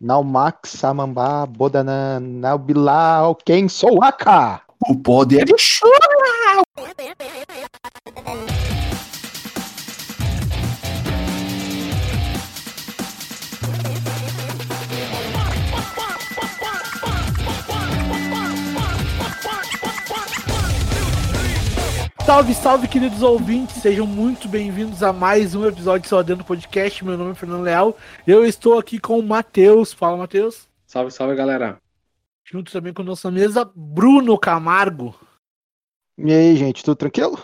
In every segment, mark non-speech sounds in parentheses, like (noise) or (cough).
Naumak, Samambá, Bodanan, Naubilal, quem sou Aka? O poder de Shura! Salve, salve, queridos ouvintes, sejam muito bem-vindos a mais um episódio do Só Dentro Podcast. Meu nome é Fernando Leal, eu estou aqui com o Matheus. Fala, Matheus. Salve, salve, galera. Junto também com a nossa mesa, Bruno Camargo. E aí, gente, tudo tranquilo?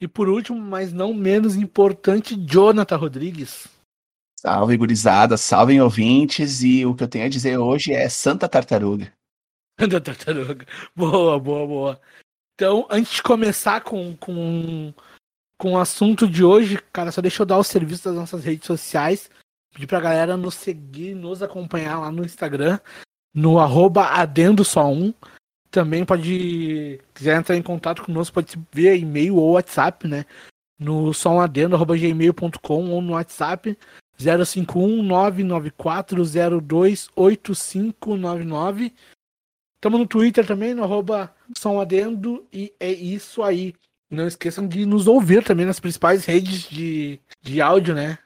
E por último, mas não menos importante, Jonathan Rodrigues. Salve, gurizada, salve ouvintes, e o que eu tenho a dizer hoje é Santa Tartaruga. (laughs) Santa Tartaruga. Boa, boa, boa. Então, antes de começar com, com, com o assunto de hoje, cara, só deixa eu dar o serviço das nossas redes sociais. Pedir pra galera nos seguir, nos acompanhar lá no Instagram, no arroba adendo só um. Também pode, quiser entrar em contato conosco, pode ver e-mail ou WhatsApp, né? No somadendo.gmail.com ou no WhatsApp 051 994 028599. Estamos no Twitter também, no arroba Adendo, e é isso aí. Não esqueçam de nos ouvir também nas principais redes de, de áudio, né?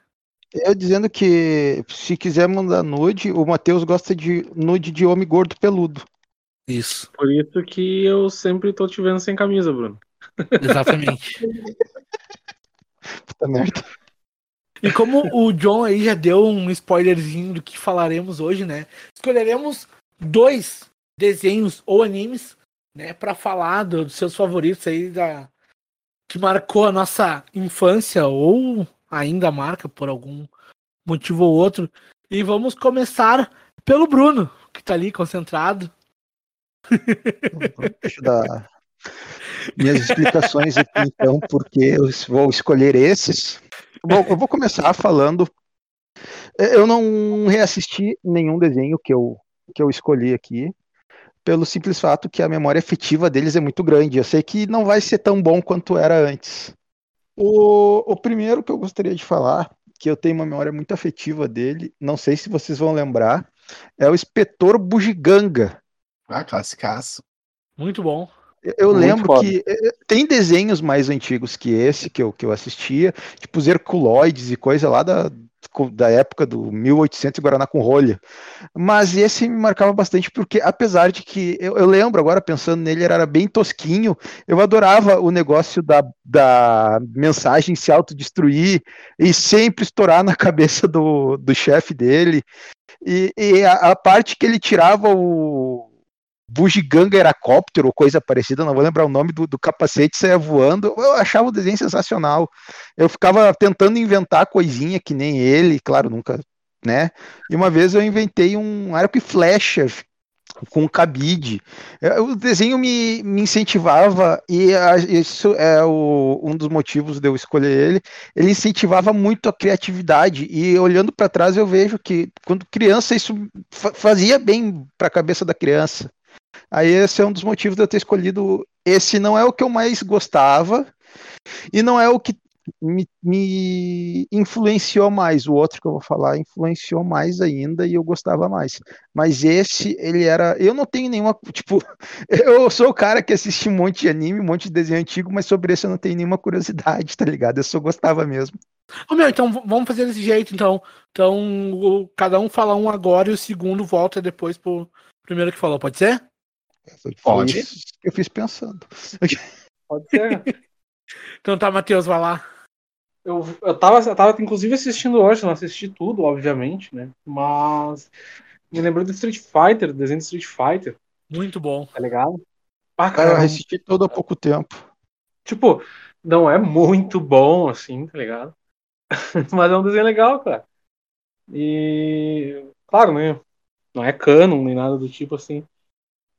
Eu dizendo que se quiser mandar nude, o Matheus gosta de nude de homem gordo peludo. Isso. Por isso que eu sempre tô te vendo sem camisa, Bruno. Exatamente. (laughs) Puta merda. E como o John aí já deu um spoilerzinho do que falaremos hoje, né? Escolheremos dois desenhos ou animes, né, para falar do- dos seus favoritos aí da que marcou a nossa infância ou ainda marca por algum motivo ou outro. E vamos começar pelo Bruno, que tá ali concentrado. Deixa eu dar minhas explicações aqui, então, porque eu vou escolher esses. Bom, eu vou começar falando. Eu não reassisti nenhum desenho que eu, que eu escolhi aqui, pelo simples fato que a memória afetiva deles é muito grande. Eu sei que não vai ser tão bom quanto era antes. O, o primeiro que eu gostaria de falar, que eu tenho uma memória muito afetiva dele, não sei se vocês vão lembrar, é o Inspetor Bugiganga. Ah, classicaço. Muito bom. Eu Muito lembro foda. que eh, tem desenhos mais antigos que esse que eu, que eu assistia, tipo os Herculoides e coisa lá da, da época do 1800 e Guaraná com rolha. Mas esse me marcava bastante porque, apesar de que eu, eu lembro agora, pensando nele, ele era bem tosquinho, eu adorava o negócio da, da mensagem se autodestruir e sempre estourar na (laughs) cabeça do, do chefe dele. E, e a, a parte que ele tirava o Bugiganga Heracóptero ou coisa parecida, não vou lembrar o nome do, do capacete, saia voando. Eu achava o desenho sensacional. Eu ficava tentando inventar coisinha que nem ele, claro, nunca, né? E uma vez eu inventei um arco e flecha com cabide. É, O desenho me, me incentivava, e a- isso é o- um dos motivos de eu escolher ele. Ele incentivava muito a criatividade, e olhando para trás eu vejo que, quando criança, isso fa- fazia bem para a cabeça da criança. Aí esse é um dos motivos de eu ter escolhido. Esse não é o que eu mais gostava e não é o que me, me influenciou mais. O outro que eu vou falar influenciou mais ainda e eu gostava mais. Mas esse, ele era. Eu não tenho nenhuma. Tipo, (laughs) eu sou o cara que assiste um monte de anime, um monte de desenho antigo, mas sobre esse eu não tenho nenhuma curiosidade, tá ligado? Eu só gostava mesmo. Ô, meu, então vamos fazer desse jeito, então. Então, cada um fala um agora e o segundo volta depois pro primeiro que falou, pode ser? Pode. eu fiz pensando. Pode ser. (laughs) Então tá, Matheus, vai lá. eu, eu, tava, eu tava, inclusive, assistindo hoje, não assisti tudo, obviamente, né? Mas me lembrou do Street Fighter, do desenho do Street Fighter, Muito bom. tá ligado? Ah, Cara, eu assisti todo há pouco tempo. tipo, não é muito bom, assim, tá ligado? (laughs) Mas é um desenho legal, cara. E, claro, né? Não é canon nem nada do tipo, assim.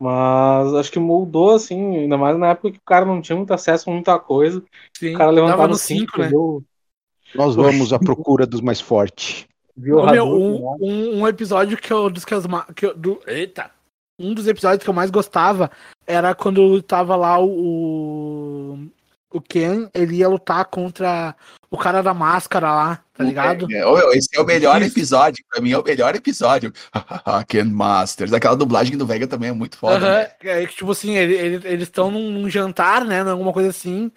Mas acho que moldou, assim, ainda mais na época que o cara não tinha muito acesso a muita coisa. Sim, O cara levantava tava no assim, 5, né? viu, Nós vamos à procura dos mais fortes. viu meu, um, lá. um, um episódio que eu, dos que, ma- que eu- do, eita, um dos episódios que eu mais gostava era quando tava lá o, o Ken ele ia lutar contra o cara da máscara lá, tá ligado? É, é, esse é o melhor episódio, pra mim é o melhor episódio. (laughs) Ken Masters. Aquela dublagem do Vega também é muito foda. Uhum. Né? É que, tipo assim, ele, ele, eles estão num, num, jantar, né? Alguma coisa assim.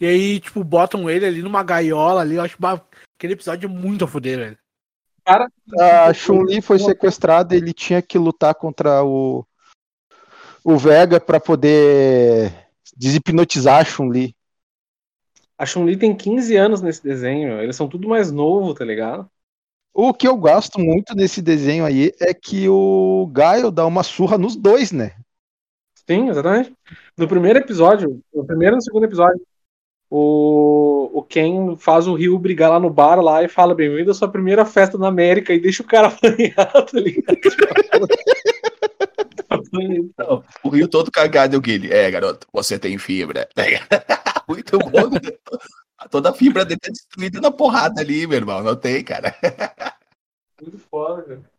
E aí, tipo, botam ele ali numa gaiola ali. Eu acho aquele episódio muito a fuder, velho. Cara, a Chun-Li foi sequestrada e ele tinha que lutar contra o, o Vega para poder deshipnotizar a Chun-Li. A Chun-Li tem 15 anos nesse desenho, eles são tudo mais novo, tá ligado? O que eu gosto muito nesse desenho aí é que o Gaio dá uma surra nos dois, né? Sim, exatamente. No primeiro episódio, no primeiro e no segundo episódio, o, o Ken faz o Rio brigar lá no bar lá e fala bem-vindo à sua primeira festa na América e deixa o cara (laughs) apanhar, tá ligado? (laughs) o Rio todo cagado, o Guilherme. É, garoto, você tem fibra. (laughs) Muito bom. Né? Toda a fibra dele tá destruída na porrada ali, meu irmão. Não tem, cara. Muito foda, cara.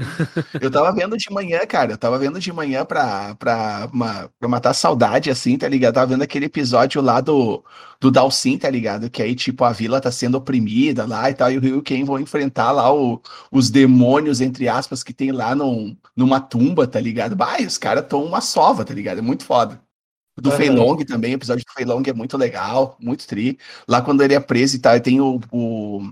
(laughs) Eu tava vendo de manhã, cara. Eu tava vendo de manhã pra, pra, uma, pra matar saudade, assim, tá ligado? Eu tava vendo aquele episódio lá do, do Dalsin, tá ligado? Que aí, tipo, a vila tá sendo oprimida lá e tal, e o Ryu Ken vão enfrentar lá o, os demônios, entre aspas, que tem lá num, numa tumba, tá ligado? Bah, os caras tão uma sova, tá ligado? É muito foda. Do uhum. Fei Long também, o episódio do Fei Long é muito legal, muito tri. Lá quando ele é preso e tal, tem o, o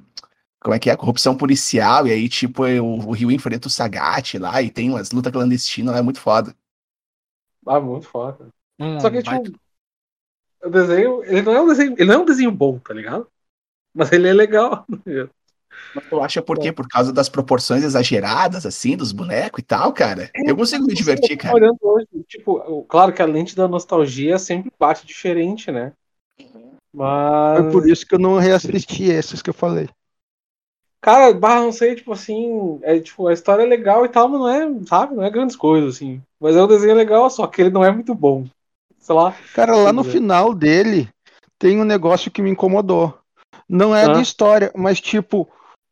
como é que é? Corrupção policial, e aí, tipo, o, o Rio enfrenta o Sagat lá, e tem umas lutas clandestinas é muito foda. Ah, muito foda. Hum, Só que, tipo, o desenho, ele não é um desenho, ele não é um desenho bom, tá ligado? Mas ele é legal. (laughs) Mas tu acha por quê? Por causa das proporções exageradas, assim, dos bonecos e tal, cara? É, eu consigo me divertir, cara. Olhando hoje, tipo, claro que a lente da nostalgia sempre bate diferente, né? Mas. Foi por isso que eu não reassisti esses que eu falei. Cara, barra, não sei, tipo assim, é, tipo, a história é legal e tal, mas não é, sabe, não é grandes coisas, assim. Mas é um desenho legal, só que ele não é muito bom. Sei lá. Cara, lá no final dele tem um negócio que me incomodou. Não é ah. de história, mas tipo,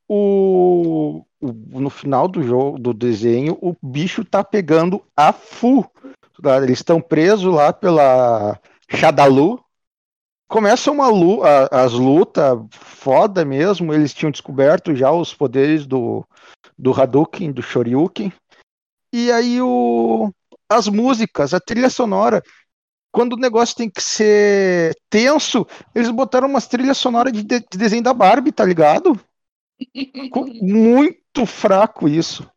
o, o, no final do jogo, do desenho, o bicho tá pegando a Fu. Tá? Eles estão presos lá pela Shadalu, começa uma luta, as lutas foda mesmo. Eles tinham descoberto já os poderes do, do Hadouken, do Shoryuken. E aí o, as músicas, a trilha sonora. Quando o negócio tem que ser tenso, eles botaram umas trilhas sonoras de, de, de desenho da Barbie, tá ligado? (laughs) Muito fraco isso.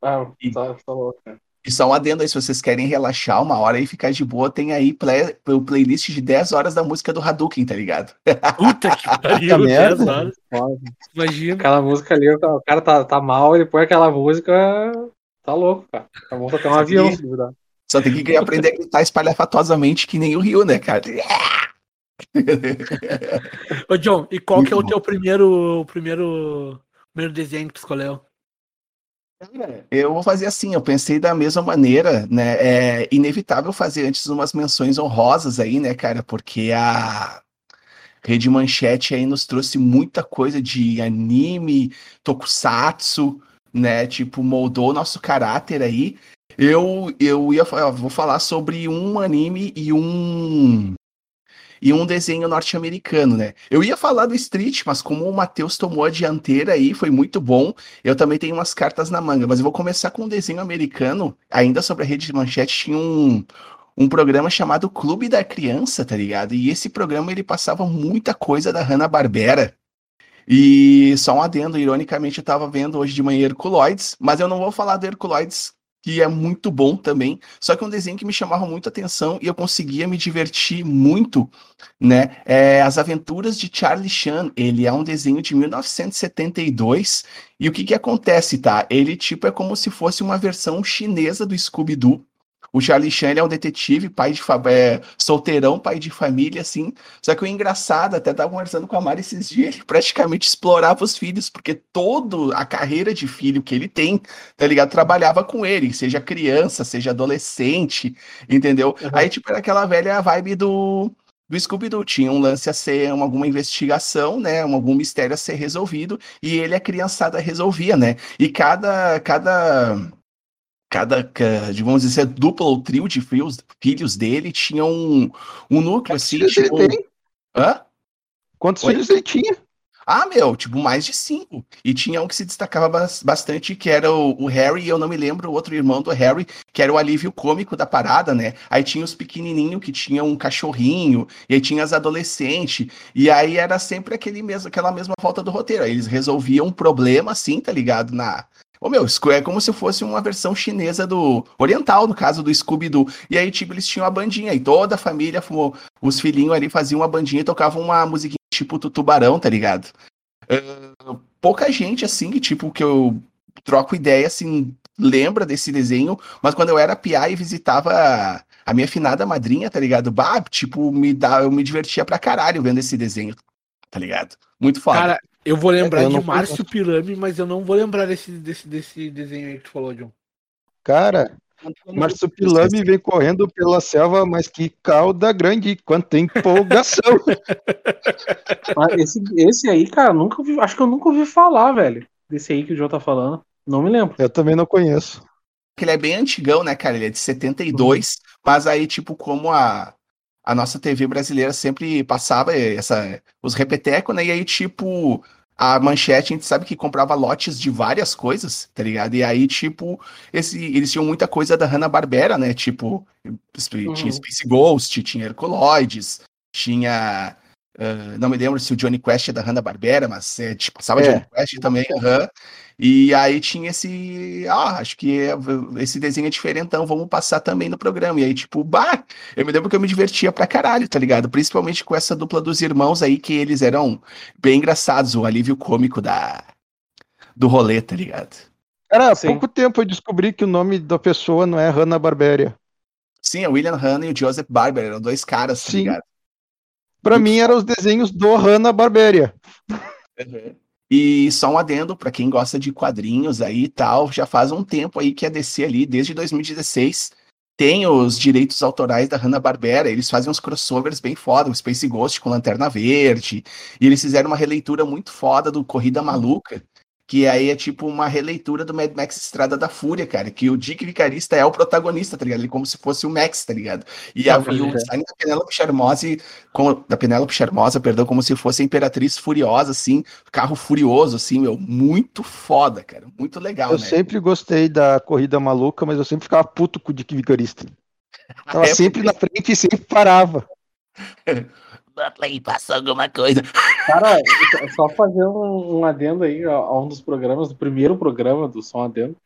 Ah, tá, tá louco, cara. E só um adendo aí, se vocês querem relaxar uma hora e ficar de boa, tem aí play, o playlist de 10 horas da música do Hadouken, tá ligado? Puta que (laughs) pariu, 10 horas. Imagina. Aquela música ali, o cara tá, tá mal, ele põe aquela música, tá louco, cara. Tá bom até um avião, se Só tem que aprender a gritar espalhafatosamente que nem o Rio, né, cara? Ô, John, e qual Muito que é o teu primeiro, primeiro, primeiro desenho que tu escolheu? Eu vou fazer assim, eu pensei da mesma maneira, né? É inevitável fazer antes umas menções honrosas aí, né, cara? Porque a Rede Manchete aí nos trouxe muita coisa de anime, tokusatsu, né? Tipo, moldou nosso caráter aí. Eu, eu ia eu vou falar sobre um anime e um e um desenho norte-americano, né? Eu ia falar do Street, mas como o Matheus tomou a dianteira aí, foi muito bom. Eu também tenho umas cartas na manga, mas eu vou começar com um desenho americano. Ainda sobre a rede de manchete, tinha um, um programa chamado Clube da Criança, tá ligado? E esse programa ele passava muita coisa da Hanna-Barbera. E só um adendo, ironicamente, eu tava vendo hoje de manhã Herculoides, mas eu não vou falar do Herculoides que é muito bom também. Só que é um desenho que me chamava muito atenção e eu conseguia me divertir muito, né? É As Aventuras de Charlie Chan. Ele é um desenho de 1972 e o que que acontece, tá? Ele tipo é como se fosse uma versão chinesa do Scooby-Doo o Charlie Chan é um detetive, pai de é, solteirão, pai de família, assim. Só que o engraçado, até tava conversando com a Mari esses dias, ele praticamente explorava os filhos, porque toda a carreira de filho que ele tem, tá ligado? Trabalhava com ele, seja criança, seja adolescente, entendeu? Uhum. Aí, tipo, era aquela velha vibe do, do Scooby-Doo. Tinha um lance a ser uma, alguma investigação, né? algum mistério a ser resolvido, e ele, a criançada, resolvia, né? E cada, cada cada, ca- digamos dizer, dupla ou trio de filhos, filhos dele tinha um, um núcleo Quantos assim, filhos tipo. ele tem? Hã? Quantos Oi? filhos ele tinha? Ah, meu, tipo, mais de cinco. E tinha um que se destacava bas- bastante, que era o, o Harry, e eu não me lembro o outro irmão do Harry, que era o alívio cômico da parada, né? Aí tinha os pequenininhos que tinha um cachorrinho, e aí tinha as adolescentes, e aí era sempre aquele mesmo, aquela mesma volta do roteiro. Aí eles resolviam um problema assim, tá ligado? Na. Ô meu, é como se fosse uma versão chinesa do. Oriental, no caso do Scooby-Doo. E aí, tipo, eles tinham a bandinha, e toda a família, os filhinhos ali faziam uma bandinha e tocavam uma musiquinha tipo tubarão, tá ligado? Pouca gente, assim, que, tipo, que eu troco ideia, assim, lembra desse desenho, mas quando eu era piá e visitava a, a minha finada madrinha, tá ligado? Bah, tipo, me dá, eu me divertia pra caralho vendo esse desenho, tá ligado? Muito foda. Cara, eu vou lembrar Eu de Márcio Pirame, mas eu não vou lembrar desse, desse, desse desenho aí que tu falou, John. Cara, Marsupilame vem correndo pela selva, mas que cauda grande, quanta empolgação. (laughs) Ah, esse, esse aí, cara, nunca ouvi, acho que eu nunca ouvi falar, velho. Desse aí que o João tá falando. Não me lembro. Eu também não conheço. que ele é bem antigão, né, cara? Ele é de 72, mas aí, tipo, como a, a nossa TV brasileira sempre passava essa, os repetecos, né? E aí, tipo, a manchete, a gente sabe que comprava lotes de várias coisas, tá ligado? E aí, tipo, esse, eles tinham muita coisa da Hanna-Barbera, né? Tipo, tinha Uhum. Space Ghost, tinha Herculoides, tinha... ah, não me lembro se o Johnny Quest é da Hanna-Barbera, mas é, tipo, passava É. Johnny Quest também, aham. E aí tinha esse. Ah, acho que é- esse desenho é diferentão, vamos passar também no programa. E aí, tipo, bah, eu me lembro que eu me divertia pra caralho, tá ligado? Principalmente com essa dupla dos irmãos aí, que eles eram bem engraçados, o alívio cômico da, do rolê, tá ligado? Cara, há pouco tempo eu descobri que o nome da pessoa não é Hanna-Barbera. Sim, é o William Hanna e o Joseph Barber, eram dois caras, tá Sim. ligado? Pra Muito mim eram os desenhos do Hanna-Barbera. E só um adendo para quem gosta de quadrinhos aí e tal, já faz um tempo aí que a DC ali, desde 2016, tem os direitos autorais da Hanna-Barbera, eles fazem uns crossovers bem foda, o Space Ghost com Lanterna Verde, e eles fizeram uma releitura muito foda do Corrida Maluca, que aí é tipo uma releitura do Mad Max Estrada da Fúria, cara, que o Dick Vicarista é o protagonista, tá ligado? Ele como se fosse o Max, tá ligado? E, a, e o design da Penélope Charmosa, como, da Penélope Charmosa, perdão, como se fosse a Imperatriz Furiosa, assim, carro furioso, assim, meu, muito foda, cara, muito legal, Eu né? sempre gostei da corrida maluca, mas eu sempre ficava puto com o Dick Vigarista. (laughs) Tava É, sempre porque- na frente e sempre parava. (laughs) Play, passou alguma coisa. Cara, só fazer um, um adendo aí a, a um dos programas, do primeiro programa do Som Adendo,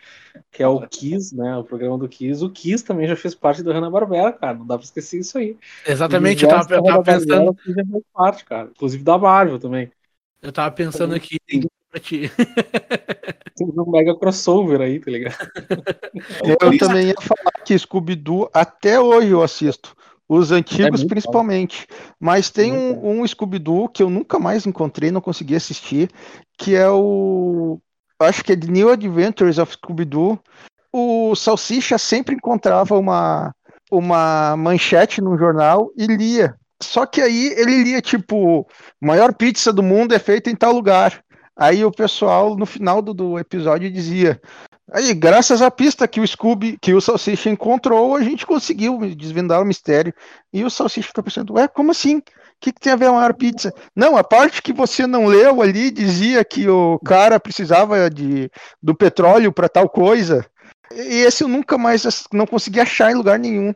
que é o Kiss, né? O programa do Kiss. O Kiss também já fez parte do Hanna-Barbera, cara. Não dá pra esquecer isso aí. Exatamente, eu tava, eu tava pensando, já fez parte, cara. Inclusive da Marvel também. eu tava pensando aqui Sim. pra ti. (laughs) Tem um mega crossover aí, tá ligado? Eu também ia falar que Scooby-Doo, até hoje eu assisto. Os antigos, muito principalmente. Mas tem Muito um, um Scooby-Doo que eu nunca mais encontrei, não consegui assistir, que é o. Acho que é The New Adventures of Scooby-Doo. O Salsicha sempre encontrava uma, uma manchete no jornal e lia. Só que aí ele lia tipo: maior pizza do mundo é feita em tal lugar. Aí o pessoal, no final do, do episódio, dizia: Aí, graças à pista que o Scooby, que o Salsicha encontrou, a gente conseguiu desvendar o mistério. E o Salsicha fica pensando, ué, como assim? O que, que tem a ver a maior pizza? Não, a parte que você não leu ali dizia que o cara precisava de, do petróleo para tal coisa. E esse eu nunca mais não consegui achar em lugar nenhum.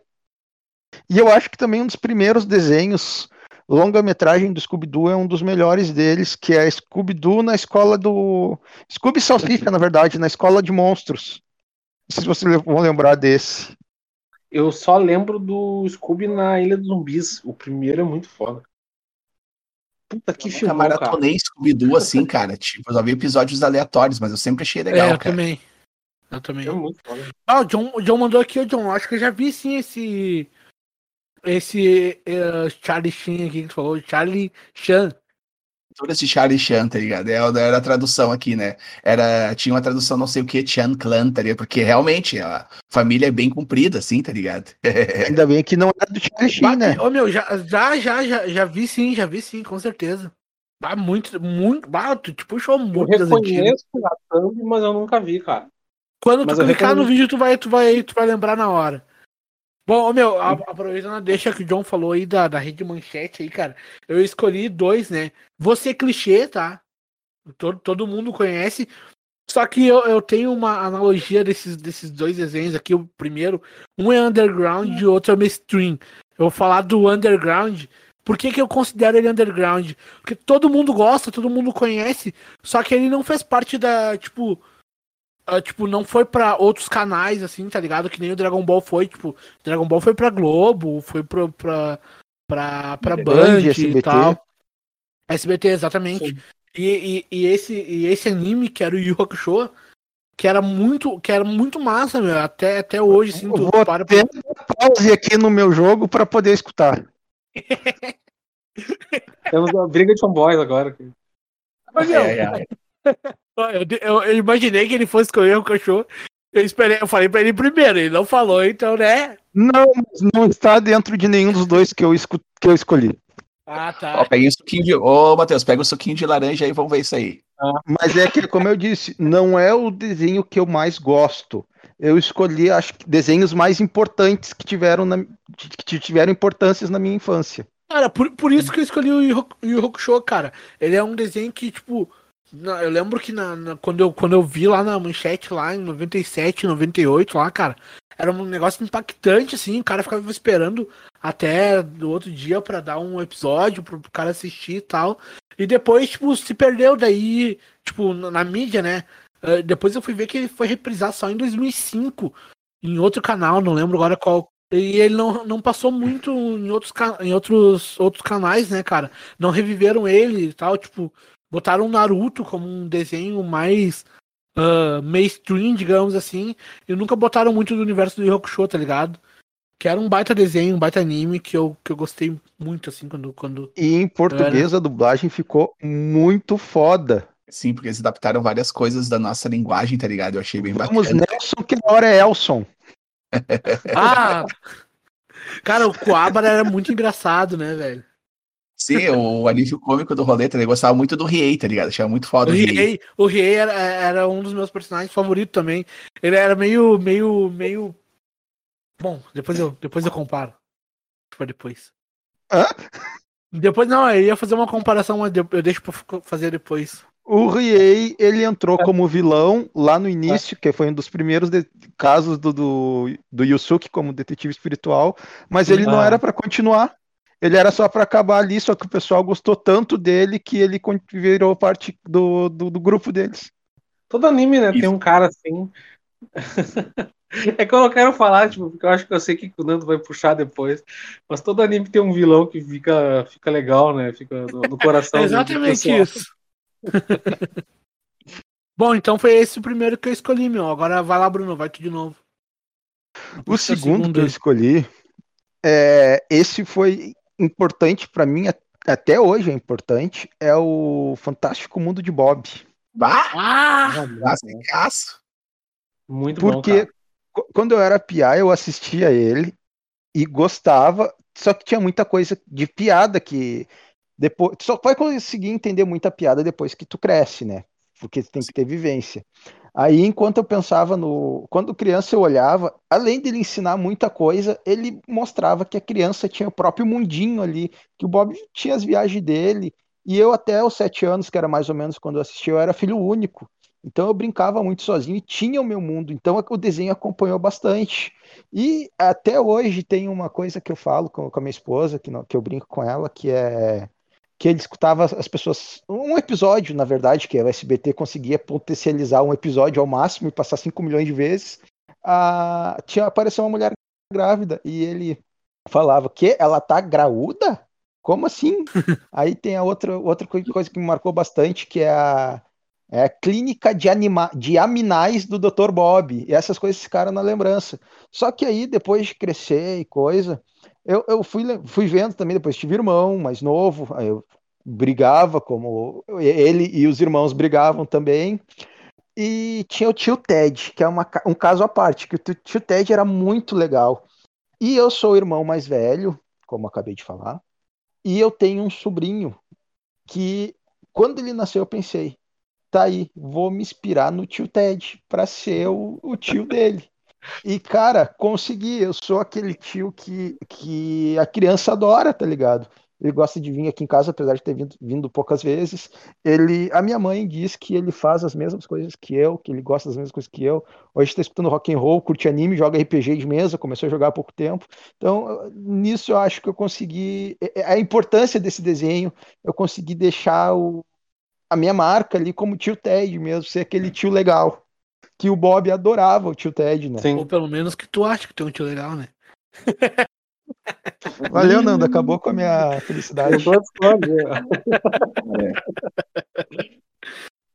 E eu acho que também um dos primeiros desenhos, longa-metragem do Scooby-Doo é um dos melhores deles, que é Scooby-Doo na escola do. Scooby Salsicha, na verdade, na escola de monstros. Não sei se vocês vão lembrar desse. Eu só lembro do Scooby na Ilha dos Zumbis. O primeiro é muito foda. Puta que Eu filmão, cara. maratonei Scooby-Doo assim, cara. Tipo, eu só vi episódios aleatórios, mas eu sempre achei é, legal, eu cara. também. Eu também. É muito foda. Ah, o John, o John mandou aqui, o John. Acho que eu já vi sim esse. Esse eh, Charlie Sheen aqui que tu falou, Charlie Chan. Todas de Charlie Chan, tá ligado? É, Era a tradução aqui, né? Era, tinha uma tradução não sei o que, Chan Clan, tá ligado? Porque realmente a família é bem comprida, assim, tá ligado? (laughs) Ainda bem que não era do Charlie Sheen, né? Ô meu, já, já, já, já, já vi sim, já vi sim, com certeza. Bah, muito, muito. Bah, tu te puxou Eu muito antigas. reconheço a thumb, mas eu nunca vi, cara. Quando Mas tu eu clicar recomendo- no vídeo, tu vai, tu, vai, tu vai lembrar na hora. Bom, meu, aproveitando a deixa que o John falou aí da, da rede manchete aí, cara. Eu escolhi dois, né? Você clichê, tá? Todo, todo mundo conhece. Só que eu, eu tenho uma analogia desses, desses dois desenhos aqui. O primeiro, um é underground e o outro é mainstream. Eu vou falar do underground. Por que, que eu considero ele underground? Porque todo mundo gosta, todo mundo conhece, só que ele não fez parte da, tipo, ah, tipo, não foi pra outros canais, assim, tá ligado? Que nem o Dragon Ball foi, tipo, Dragon Ball foi pra Globo, foi pro, pra, pra, pra Band e SBT. tal. SBT, exatamente. E, e, e esse, e esse anime, que era o Yu Hakusho, que era muito, que era muito massa, meu. Até, até hoje, assim, tu vou para dar pause aqui no meu jogo para poder escutar. (laughs) Temos uma briga de fanboys agora. Mas, ai, ai. Ó, (laughs) Eu, eu- eu imaginei que ele fosse escolher o cachorro. Eu esperei, eu falei pra ele primeiro, ele não falou, então, né? Não, mas não está dentro de nenhum dos dois que eu, escu- que eu escolhi. Ah, Ó, tá. pega o suquinho de. Ô, Matheus, pega o suquinho de laranja aí, vamos ver isso aí. Mas é que, como eu disse, não é o desenho que eu mais gosto. Eu escolhi, acho que, desenhos mais importantes que tiveram, na, que tiveram importâncias na minha infância. Cara, por, por isso que eu escolhi o Yu Yu Hakusho, cara. Ele é um desenho que, tipo. Eu lembro que na, na- quando, eu, quando eu vi lá na manchete, lá em 97, 98, lá, cara, era um negócio impactante, assim. O cara ficava esperando até do outro dia pra dar um episódio pro cara assistir e tal. E depois, tipo, se perdeu daí, tipo, na, na mídia, né? Eh, depois eu fui ver que ele foi reprisar só em 2005, em outro canal, não lembro agora qual. E ele não, não passou muito em outros, em outros, outros canais, né, cara? Não reviveram ele e tal, tipo, botaram o Naruto como um desenho mais ah, mainstream, digamos assim, e nunca botaram muito do universo do Yu tá ligado? Que era um baita desenho, um baita anime que eu, que eu gostei muito, assim, quando. quando... E em português a dublagem ficou muito foda. Sim, porque eles adaptaram várias coisas da nossa linguagem, tá ligado? Eu achei bem Vamos bacana. Nelson, que na hora é Elson. Ah! Cara, o Coabra era muito engraçado, né, velho? Sim, o alívio cômico do rolê, tá? Eu gostava muito do Riei, tá ligado? Achava muito foda O Riei. O Riei era, era um dos meus personagens favoritos também. Ele era meio, meio, meio. Bom, depois eu, depois eu comparo. Foi depois. Hã? Depois não, eu ia fazer uma comparação, mas eu deixo pra fazer depois. O Riei, ele entrou como vilão lá no início, que foi um dos primeiros de- casos do, do, do Yusuke como detetive espiritual, mas ele não Ah. era pra continuar. Ele era só pra acabar ali, só que o pessoal gostou tanto dele que ele virou parte do, do, do grupo deles. Todo anime, né? Tem Isso. um cara assim. (laughs) é que eu não quero falar, tipo, porque eu acho que eu sei que o Nando vai puxar depois. Mas todo anime tem um vilão que fica, fica legal, né? Fica no, no coração. (laughs) É exatamente isso. (laughs) Bom, então foi esse o primeiro que eu escolhi, meu. Agora vai lá, Bruno, vai tu de novo. O Puxa segundo que eu escolhi, é, esse foi importante pra mim, até hoje é importante, é o Fantástico Mundo de Bob. Bah! Ah! Classicaço! Muito bom. Porque Cara. qu- quando eu era piá, eu assistia ele e gostava, só que tinha muita coisa de piada que depois só vai conseguir entender muita piada depois que tu cresce, né? Porque tu tem que ter vivência. Aí, enquanto eu pensava no. Quando criança eu olhava, além dele ensinar muita coisa, ele mostrava que a criança tinha o próprio mundinho ali, que o Bob tinha as viagens dele, e eu até os sete anos, que era mais ou menos quando eu assisti, eu era filho único. Então eu brincava muito sozinho e tinha o meu mundo. Então o desenho acompanhou bastante. E até hoje tem uma coisa que eu falo com, com a minha esposa, que, que eu brinco com ela, que é que ele escutava as pessoas. Um episódio, na verdade, que o SBT conseguia potencializar um episódio ao máximo e passar 5 milhões de vezes. Ah, tinha apareceu uma mulher grávida e ele falava que ela tá graúda? Como assim? (laughs) Aí tem a outra, outra coi- coisa que me marcou bastante, que é a, é a clínica de, anima, de aminais do Dr. Bob. E essas coisas ficaram na lembrança. Só que aí, depois de crescer e coisa, eu, eu fui, fui vendo também, depois tive irmão mais novo, aí eu brigava como ele e os irmãos brigavam também. E tinha o tio Ted, que é uma um caso à parte, que o tio- Ted era muito legal. E eu sou o irmão mais velho, como acabei de falar, e eu tenho um sobrinho que, quando ele nasceu, eu pensei, tá aí, vou me inspirar no tio Ted para ser o, o tio dele. E, cara, consegui. Eu sou aquele tio que, que a criança adora, tá ligado? Ele gosta de vir aqui em casa, apesar de ter vindo, vindo, poucas vezes. Ele, a minha mãe diz que ele faz as mesmas coisas que eu, que ele gosta das mesmas coisas que eu. Hoje está escutando rock and roll, curte anime, joga RPG de mesa, começou a jogar há pouco tempo. Então, nisso eu acho que eu consegui é, é, a importância desse desenho, eu consegui deixar o, a minha marca ali como tio Ted mesmo, ser aquele tio legal. Que o Bob adorava, o tio Ted, né? Sim. Ou pelo menos que tu acha que tem um tio legal, né? (laughs) Valeu, Nando. Acabou com a minha felicidade.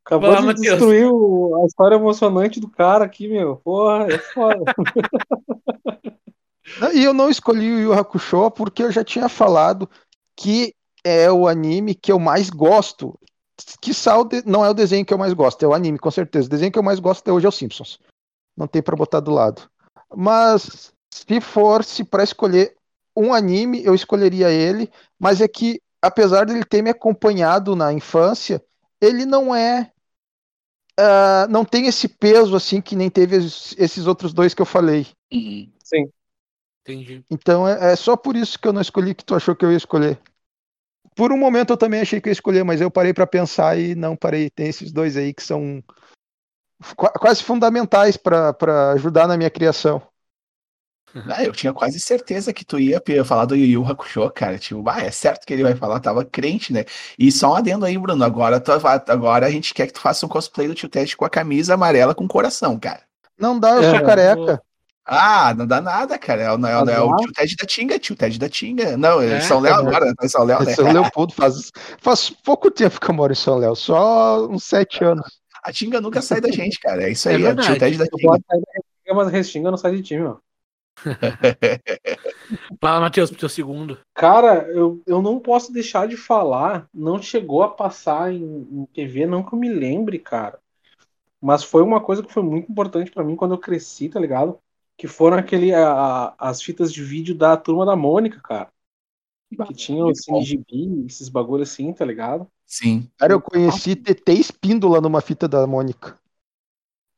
Acabou Fala, de destruir o, a história emocionante do cara aqui, meu. Porra, é foda. (laughs) E eu não escolhi o Yu Hakusho porque eu já tinha falado que é o anime que eu mais gosto. Que não é o desenho que eu mais gosto, é o anime, com certeza. O desenho que eu mais gosto até hoje é o Simpsons. Não tem para botar do lado. Mas se fosse para escolher um anime, eu escolheria ele, mas é que, apesar dele ter me acompanhado na infância, ele não é. Uh, não tem esse peso assim que nem teve esses outros dois que eu falei. Sim. Entendi. Então é, é, só por isso que eu não escolhi que tu achou que eu ia escolher. Por um momento eu também achei que eu ia escolher, mas eu parei para pensar e não parei. Tem esses dois aí que são quase fundamentais para ajudar na minha criação. (laughs) Ah, eu tinha quase certeza que tu ia falar do Yu Yu Hakusho, cara. Tipo, ah, é certo que ele vai falar, tava crente, né? E só um adendo aí, Bruno. Agora, tu, agora a gente quer que tu faça um cosplay do tio Teste com a camisa amarela com coração, cara. Não dá, eu é, sou careca. Ah, não dá nada, cara. É, o, é, é o tio Ted da Tinga, tio Ted da Tinga. Não, é, São Léo agora, é São Léo, né? São Leopoldo faz, faz pouco tempo que eu moro em São Léo, só uns sete anos. A Tinga nunca sai da gente, cara. É isso aí, é, é o tio Ted da Tinga. Mas a Restinga não sai de time, ó. (laughs) Fala, Matheus, pro teu segundo. Cara, eu, eu não posso deixar de falar. Não chegou a passar em, em TV, não que eu me lembre, cara. Mas foi uma coisa que foi muito importante para mim quando eu cresci, tá ligado? Que foram aquele, a, as fitas de vídeo da turma da Mônica, cara. Que tinha o CNGB, esses bagulho assim, tá ligado? Sim. Cara, eu conheci TT Espíndola numa fita da Mônica.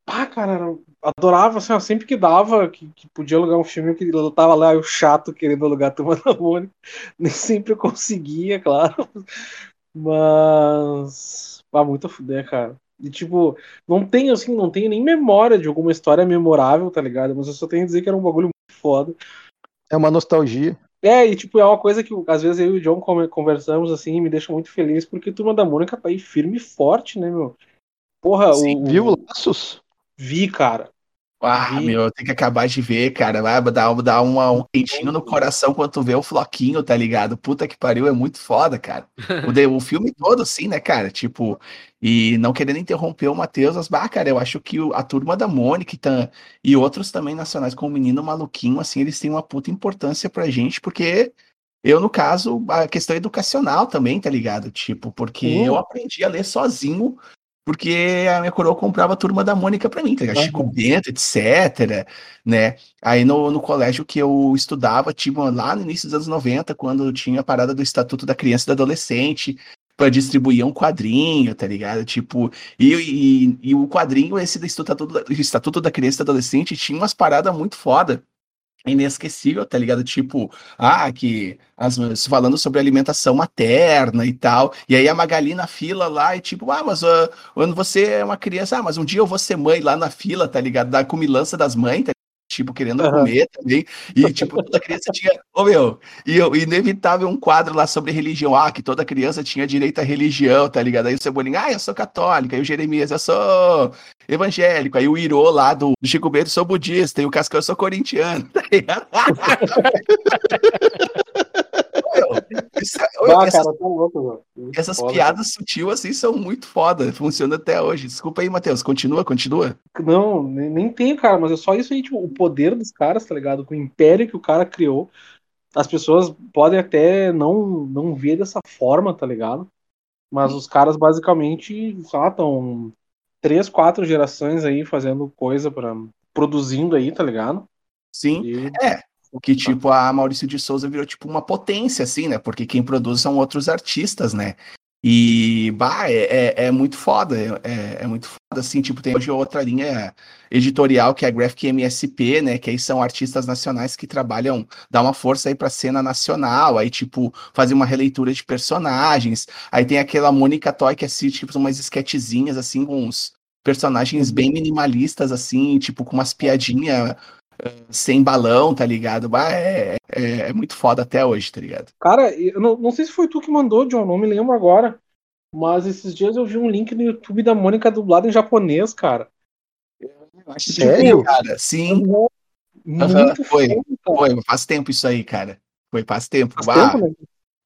Ah, cara, adorava, assim, ó, sempre que dava, que, que, podia alugar um filme, que eu tava lá, o chato querendo alugar a Turma (laughs) da Mônica. Nem sempre eu conseguia, claro. Mas. Ah, muito a fuder, cara. E tipo, não tenho assim, não tenho nem memória de alguma história memorável, tá ligado? Mas eu só tenho a dizer que era um bagulho muito foda. É uma nostalgia. É, e tipo, é uma coisa que às vezes eu e o John conversamos assim e me deixa muito feliz, porque Turma da Mônica tá aí firme e forte, né, meu? Porra, Sim, o. Viu laços? Vi, cara. Ah, Vi. meu, tem que acabar de ver, cara. Vai dar, dar uma, um quentinho no coração quando tu vê o floquinho, tá ligado? Puta que pariu, é muito foda, cara. O, de, o filme todo, sim, né, cara? Tipo, e não querendo interromper o Matheus, mas, bah, cara, eu acho que a turma da Mônica tá, e outros também nacionais, como o Menino Maluquinho, assim, eles têm uma puta importância pra gente, porque eu, no caso, a questão educacional também, tá ligado? Tipo, porque eu aprendi a ler sozinho porque a minha coroa comprava a turma da Mônica para mim, tá ligado? Chico Bento, etc, né? Aí no, no colégio que eu estudava, tipo, lá no início dos anos 90, quando tinha a parada do Estatuto da Criança e do Adolescente, para distribuir um quadrinho, tá ligado? Tipo, e, e, e o quadrinho, esse do Estatuto, do Estatuto da Criança e do Adolescente, tinha umas paradas muito foda inesquecível, tá ligado? Tipo, ah, que as, falando sobre alimentação materna e tal, e aí a Magali na fila lá, e tipo, ah, mas uh, quando você é uma criança, ah, mas um dia eu vou ser mãe lá na fila, tá ligado? Da comilança das mães, tá tipo, querendo uhum. comer também. E, tipo, toda criança tinha. Ô, oh, meu, e eu, inevitável um quadro lá sobre religião. Ah, que toda criança tinha direito à religião, tá ligado? Aí o Cebolinha, ah, eu sou católica. Aí o Jeremias, eu sou evangélico. Aí o Irô lá do, Chico Bento, eu sou budista. E o Cascão, eu sou corintiano, (laughs) tá ligado? (laughs) (laughs) Essas, cara, tá louco, essas foda, piadas sutil assim são muito foda, funciona até hoje. Desculpa aí, Matheus, continua, continua. Não, nem, nem tem, cara, mas é só isso aí, tipo, o poder dos caras, tá ligado? Com o império que o cara criou. As pessoas podem até não, não ver dessa forma, tá ligado? Mas os caras basicamente, sei lá, estão três, quatro gerações aí fazendo coisa para produzindo aí, tá ligado? Sim. E... É, que tipo a Maurício de Souza virou tipo uma potência assim, né? Porque quem produz são outros artistas, né? E, bah, é, é, é muito foda, é, é, muito foda, assim, tipo, tem hoje outra linha editorial que é a Graphic MSP, né, que aí são artistas nacionais que trabalham, dá uma força aí pra cena nacional, aí, tipo, fazer uma releitura de personagens, aí tem aquela Mônica Toy que é, assim, tipo, umas sketchzinhas, assim, com uns personagens bem minimalistas, assim, tipo, com umas piadinhas sem balão, tá ligado? É, é, é, muito foda até hoje, tá ligado? Cara, eu não, não sei se foi tu que mandou, John, não me lembro agora. Mas esses dias eu vi um link no YouTube da Mônica dublada em japonês, cara. acho Sério, cara? Sim. Muito uhum, foi, foi, faz tempo isso aí, cara. Foi, faz tempo. Faz bah. tempo, né?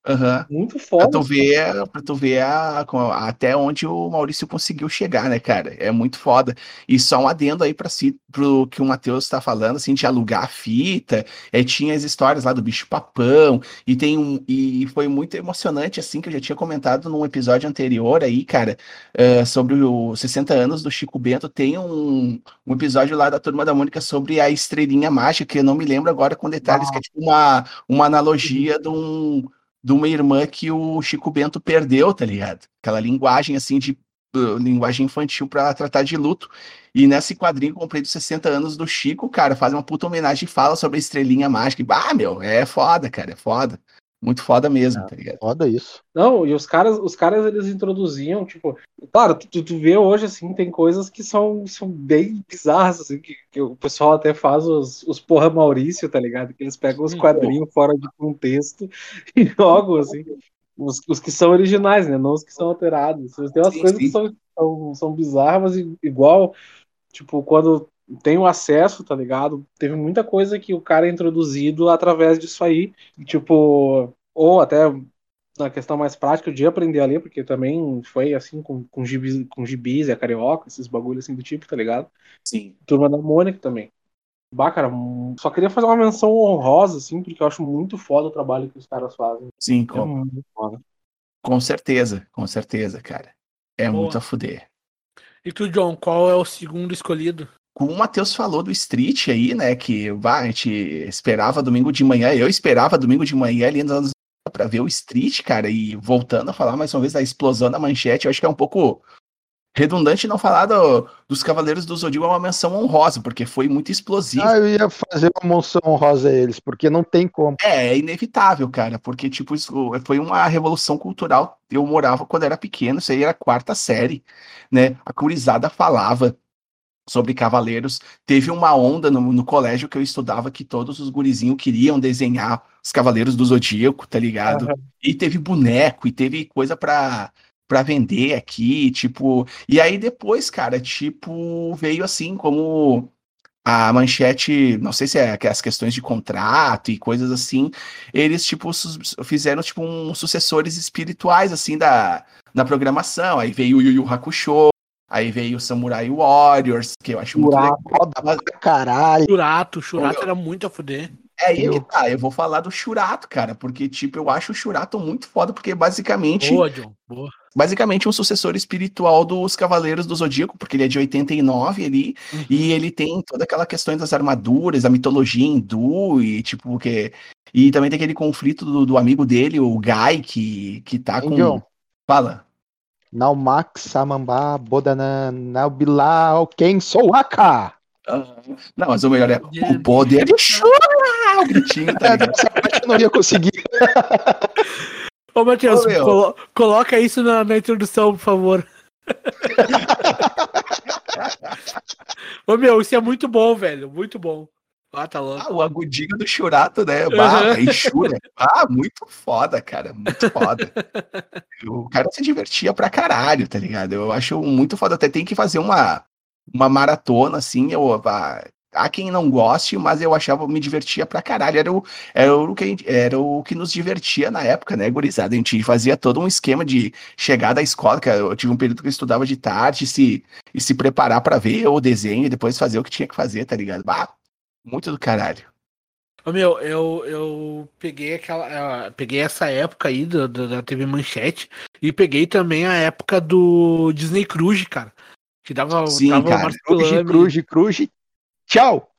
Uhum. Muito foda. Pra tu ver, pra tu ver a, a, até onde o Maurício conseguiu chegar, né, cara? É muito foda. E só um adendo aí pra si, pro que o Matheus tá falando, assim, de alugar a fita. É, tinha as histórias lá do bicho papão. E tem um. E foi muito emocionante, assim, que eu já tinha comentado num episódio anterior aí, cara, uh, sobre os 60 anos do Chico Bento. Tem um, um episódio lá da Turma da Mônica sobre a estrelinha mágica, que eu não me lembro agora com detalhes, ah. que é tipo uma, uma analogia de um de uma irmã que o Chico Bento perdeu, tá ligado? Aquela linguagem assim de uh, linguagem infantil para tratar de luto. E nesse quadrinho comprei dos 60 anos do Chico, cara, faz uma puta homenagem e fala sobre a estrelinha mágica. Ah, meu, é foda, cara, é foda. Muito foda mesmo, é, tá ligado? Foda isso. Não, e os caras, os caras eles introduziam, tipo, claro, tu, tu vê hoje, assim, tem coisas que são, são bem bizarras, assim, que, que o pessoal até faz os, os porra Maurício, tá ligado? Que eles pegam os quadrinhos fora de contexto (laughs) e jogam, assim. Os, os que são originais, né? Não os que são alterados. Tem umas sim, coisas sim. que são, são, são bizarras, igual, tipo, quando tem o acesso, tá ligado? Teve muita coisa que o cara é introduzido através disso aí, tipo, ou até na questão mais prática de aprender a ler, porque também foi assim com, com, gibis, com gibis e a carioca, esses bagulhos assim do tipo, tá ligado? Sim. Turma da Mônica também. Bah, cara, só queria fazer uma menção honrosa, assim, porque eu acho muito foda o trabalho que os caras fazem. Sim, é com, é com certeza, com certeza, cara. É Boa. muito a fuder. E tu, John, qual é o segundo escolhido? Como o Matheus falou do Street aí, né? Que bah, a gente esperava domingo de manhã, eu esperava domingo de manhã ali nos anos para ver o Street, cara, e voltando a falar mais uma vez da explosão da manchete, eu acho que é um pouco redundante não falar do, dos Cavaleiros do Zodíaco é uma menção honrosa, porque foi muito explosivo. Ah, eu ia fazer uma menção honrosa a eles, porque não tem como. É, é inevitável, cara, porque, tipo, isso foi uma revolução cultural. Eu morava quando era pequeno, isso aí era a quarta série, né? A curizada falava sobre cavaleiros. Teve uma onda no, no, colégio que eu estudava que todos os gurizinhos queriam desenhar os cavaleiros do Zodíaco, tá ligado? Uhum. E teve boneco, e teve coisa pra, pra vender aqui, tipo. E aí depois, cara, tipo, veio assim como. A manchete, não sei se é as questões de contrato e coisas assim, eles, tipo, fizeram, tipo, uns sucessores espirituais, assim, da, da programação. Aí veio o Yu Yu Hakusho, Aí veio o Samurai Warriors, que eu acho Churato, muito legal. Foda caralho. Churato, Churato era muito a fuder. É aí que tá, eu vou falar do Churato, cara, porque, tipo, eu acho o Churato muito foda, porque basicamente. Boa, John, boa. Basicamente um sucessor espiritual dos Cavaleiros do Zodíaco, porque ele é de 89 ali, uhum. e ele tem toda aquela questão das armaduras, da mitologia hindu, e tipo, que. E também tem aquele conflito do, do amigo dele, o Guy, que, que tá com. John. Fala. Naumak Samamba Bodana Naubilao Ken Souaka. Uh, não, mas o melhor é o poder de chorar! O gritinho, tá Essa parte eu não ia conseguir. Ô, Matheus, colo coloca isso na, na, introdução, por favor. (laughs) Ô, meu, isso é muito bom, velho. Muito bom. Ah, tá. Ah, o agudinho do Churato, né? Bah, uhum. Shura. Ah, muito foda, cara. Muito foda. (laughs) o cara se divertia pra caralho, tá ligado? Eu acho muito foda. Até tem que fazer uma, uma maratona, assim. Eu, ah, há quem não goste, mas eu achava, me divertia pra caralho. Era o, era o, que, era o que nos divertia na época, né, gurizada? A gente fazia todo um esquema de chegar da escola, que eu tive um período que eu estudava de tarde se, e se preparar para ver o desenho e depois fazer o que tinha que fazer, tá ligado? Bah, muito do caralho. Ô, meu, eu, eu peguei aquela. Uh, peguei essa época aí da, da, TV Manchete e peguei também a época do Disney Cruise, cara. Que dava. Sim, dava cara. Cruise, Cruise, Cruise. Tchau!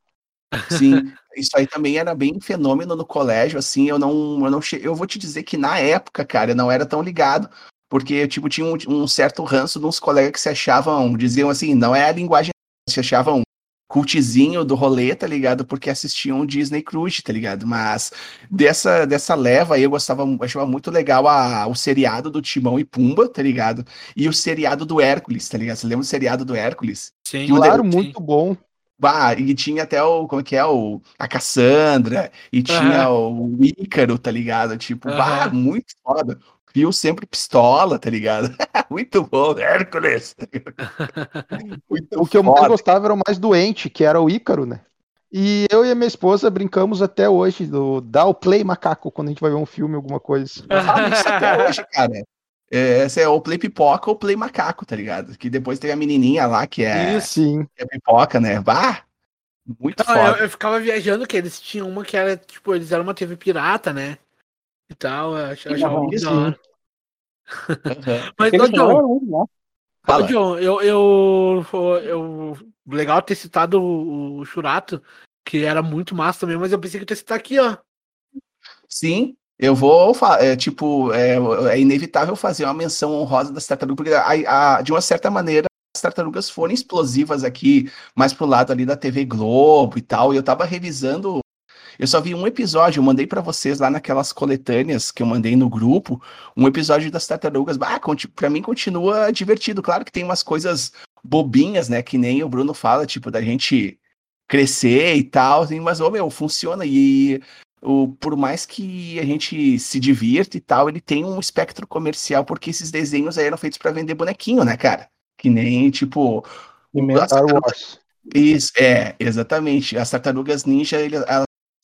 Sim, (laughs) isso aí também era bem fenômeno no colégio, assim, eu não, eu não che... eu vou te dizer que na época, cara, eu não era tão ligado, porque, tipo, tinha um, um certo ranço de uns colegas que se achavam, diziam assim, não é a linguagem, se achavam cultizinho do rolê, tá ligado? Porque assistiam Disney Cruise, tá ligado? Mas dessa, dessa leva aí eu gostava, achava muito legal a, o seriado do Timão e Pumba, tá ligado? E o seriado do Hércules, tá ligado? Você lembra do seriado do Hércules? Sim, claro, muito bom. Bah, e tinha até o, como é que é, o, a Cassandra, e tinha uhum. o Ícaro, tá ligado? Tipo, uhum. bah, muito foda. Fio sempre pistola, tá ligado? (laughs) muito bom, Hércules. (laughs) muito o que eu mais gostava era o mais doente, que era o Ícaro, né? E eu e a minha esposa brincamos até hoje do dar o play macaco quando a gente vai ver um filme, alguma coisa. Ah, isso até hoje, cara. É, esse é o Play Pipoca ou Play Macaco, tá ligado? Que depois tem a menininha lá que é, Sim. Que é pipoca, né? Bah, muito Não, foda. Eu, eu, ficava viajando que eles tinham uma que era, tipo, eles eram uma TV pirata, né? E tal, eu achava, achava muito da hora. Uhum. Mas, ô, John, Fala. John, eu, eu, eu, legal ter citado o, o Churato, que era muito massa também, mas eu pensei que eu ia citar aqui, ó. Sim, eu vou, é, tipo, é, é, inevitável fazer uma menção honrosa das tartarugas, porque a, a, de uma certa maneira as tartarugas foram explosivas aqui, mais pro lado ali da TV Globo e tal, e eu tava revisando, eu só vi um episódio, eu mandei para vocês lá naquelas coletâneas que eu mandei no grupo, um episódio das tartarugas, ah, pra mim continua divertido, claro que tem umas coisas bobinhas, né, que nem o Bruno fala, tipo, da gente crescer e tal, assim, mas, ô, meu, funciona, e o, por mais que a gente se divirta e tal, ele tem um espectro comercial, porque esses desenhos aí eram feitos para vender bonequinho, né, cara? Que nem, tipo. Star Wars. Isso, é, exatamente. As tartarugas ninja,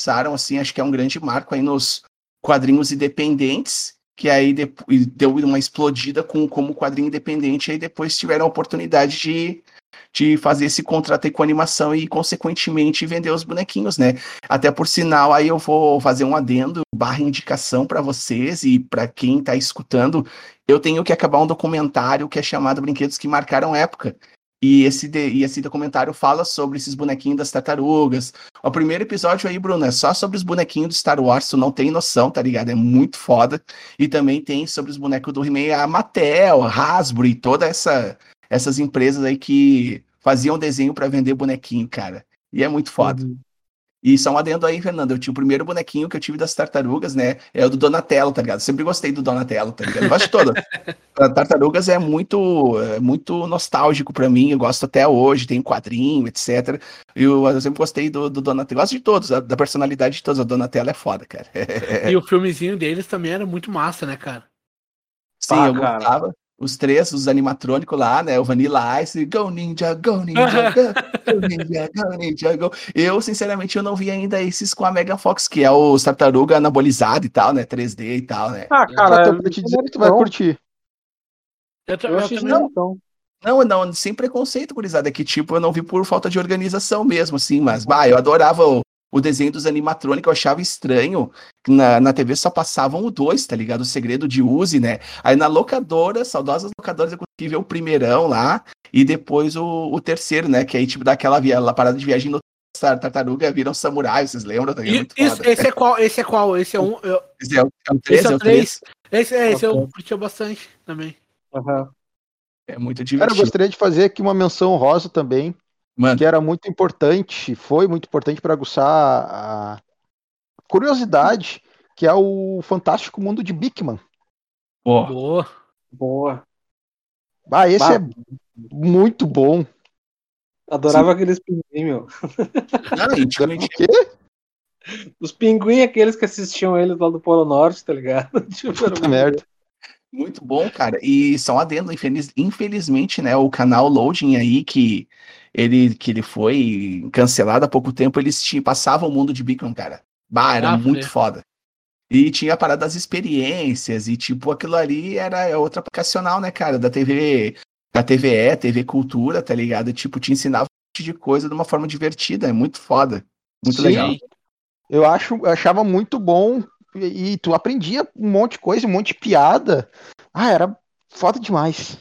lançaram, assim, acho que é um grande marco aí nos quadrinhos independentes, que aí deu uma explodida com como quadrinho independente, e aí depois tiveram a oportunidade de de fazer esse contrato aí com animação e, consequentemente, vender os bonequinhos, né? Até por sinal, aí eu vou fazer um adendo, barra indicação para vocês e para quem está escutando. Eu tenho que acabar um documentário que é chamado Brinquedos que Marcaram Época. E esse, e esse documentário fala sobre esses bonequinhos das tartarugas. O primeiro episódio aí, Bruno, é só sobre os bonequinhos do Star Wars, tu não tem noção, tá ligado? É muito foda. E também tem sobre os bonecos do He-Man, a Mattel, a Hasbro e toda essa essas empresas aí que faziam desenho para vender bonequinho, cara. E é muito foda. Uhum. E só um adendo aí, Fernando. Eu tinha o primeiro bonequinho que eu tive das tartarugas, né? É o do Donatello, tá ligado? Sempre gostei do Donatello, tá ligado? Eu gosto de todas. (laughs) tartarugas é muito, é muito nostálgico para mim. Eu gosto até hoje, tem quadrinho, etc. Eu, eu sempre gostei do, do Donatello. Gosto de todos, da personalidade de todos. O Donatello é foda, cara. e o (laughs) filmezinho deles também era muito massa, né, cara? Sim, ah, eu cara. gostava os três, os animatrônicos lá, né? O Vanilla Ice, Go Ninja, Go Ninja, (laughs) Go, go Ninja, Go Ninja, Go. Eu, sinceramente, eu não vi ainda esses com a Mega Fox, que é o Tartaruga anabolizado e tal, né? 3D e tal, né? Ah, cara, eu tô pra te dizer que tu vai curtir. Eu, eu, não, então. Não, não, sem preconceito, gurizada, é que tipo, eu não vi por falta de organização mesmo, assim, mas, bah, eu adorava o, o desenho dos animatrônicos, eu achava estranho. Na, na TV só passavam o dois, tá ligado? O segredo de Uzi, né? Aí na locadora, saudosas locadoras, eu consegui ver o primeirão lá, e depois o, o terceiro, né? Que aí, tipo, daquela via, parada de viagem no tartaruga viram samurai, vocês lembram? Tá isso, esse é qual? Esse é qual? Esse é um. Eu... Esse é o, é o 3, esse é o 3. Esse, é, esse eu curti bastante também. Uhum. É muito divertido. Cara, eu gostaria de fazer aqui uma menção rosa também Mano. que era muito importante, foi muito importante para aguçar a curiosidade, que é o Fantástico Mundo de Bickman. Boa. Boa. Boa. Ah, esse bah. é muito bom. Adorava Sim. aqueles pinguim, meu. (laughs) Não, o quê? Os pinguim, aqueles que assistiam eles lá do Polo Norte, tá ligado? (laughs) Tipo, Puta merda. Muito bom, cara. E só adendo, infeliz, infelizmente, né, o canal Loading aí, que ele, que ele foi cancelado há pouco tempo, eles te, passavam o mundo de Beacon, cara. Bah, era ah, muito foda. E tinha a parada das experiências, e tipo, aquilo ali era é outra aplicacional, né, cara, da TV, da TVE, TV Cultura, tá ligado? Tipo, te ensinava um monte de coisa de uma forma divertida, é muito foda. Muito Sim. legal. Eu acho, eu achava muito bom e, e tu aprendia um monte de coisa, um monte de piada. Ah, era foda demais.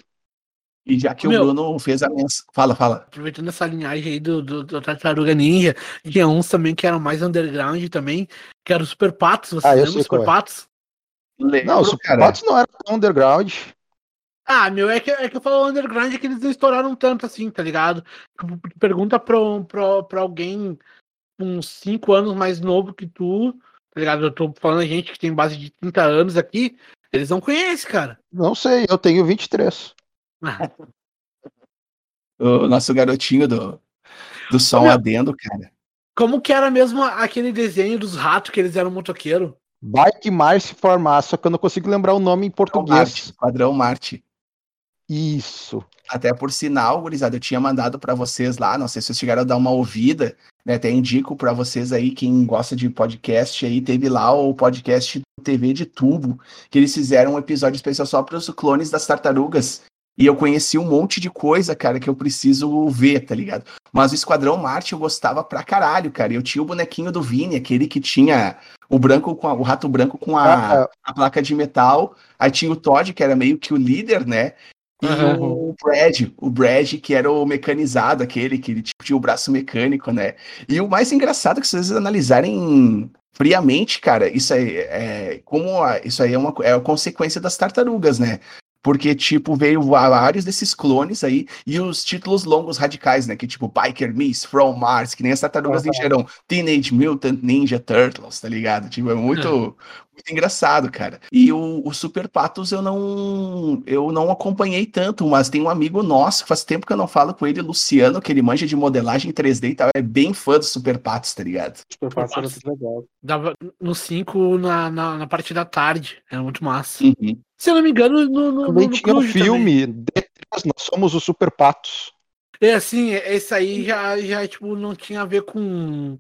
E já que Meu, o Bruno fez a mensagem. Fala, fala. Aproveitando essa linhagem aí do, do, do, Tartaruga Ninja, tinha uns também que eram mais underground também, que eram Super Patos. Você ah, lembra Super é. Patos? Lembro, não, Super cara. Patos não era tão underground. Ah, meu, é que, é que eu falo underground é que eles não estouraram tanto assim, tá ligado? Pergunta pra, pra, pra alguém uns 5 anos mais novo que tu, tá ligado? Eu tô falando a gente que tem base de 30 anos aqui, eles não conhecem, cara. Não sei, eu tenho 23. (laughs) O nosso garotinho do, do sol Meu, adendo, cara. Como que era mesmo aquele desenho dos ratos que eles eram motoqueiro? Bike Mars Formar, só que eu não consigo lembrar o nome em português. Padrão Marte. Isso. Até por sinal, gurizada, eu tinha mandado para vocês lá, não sei se vocês chegaram a dar uma ouvida, né? Até indico para vocês aí, quem gosta de podcast aí, teve lá o podcast TV de Tubo, que eles fizeram um episódio especial só para os clones das tartarugas. E eu conheci um monte de coisa, cara, que eu preciso ver, tá ligado? Mas o Esquadrão Marte eu gostava pra caralho, cara. Eu tinha o bonequinho do Vini, aquele que tinha o branco com a, o rato branco com a, é. a placa de metal. Aí tinha o Todd, que era meio que o líder, né? E uhum. o Brad, o Brad, que era o mecanizado, aquele que ele tipo, tinha o braço mecânico, né? E o mais engraçado é que se vocês analisarem friamente, cara, isso aí é como a, isso aí é uma é a consequência das tartarugas, né? Porque, tipo, veio vários desses clones aí e os títulos longos radicais, né? Que, tipo, Biker Miss, From Mars, que nem as tartarugas uhum. ninja Teenage Mutant Ninja Turtles, tá ligado? Tipo, é muito, uhum. Muito engraçado, cara. E o, o, Super Patos eu não eu não acompanhei tanto, mas tem um amigo nosso, que faz tempo que eu não falo com ele, Luciano, que ele manja de modelagem 3D e tal, é bem fã do Super Patos, tá ligado? Super Patos era muito legal. Dava no 5 na, na, na parte da tarde, era muito massa. Uhum. Se eu não me engano, no, no, também no tinha um filme, nós somos os Super Patos. É assim, esse aí já, já tipo, não tinha a ver com,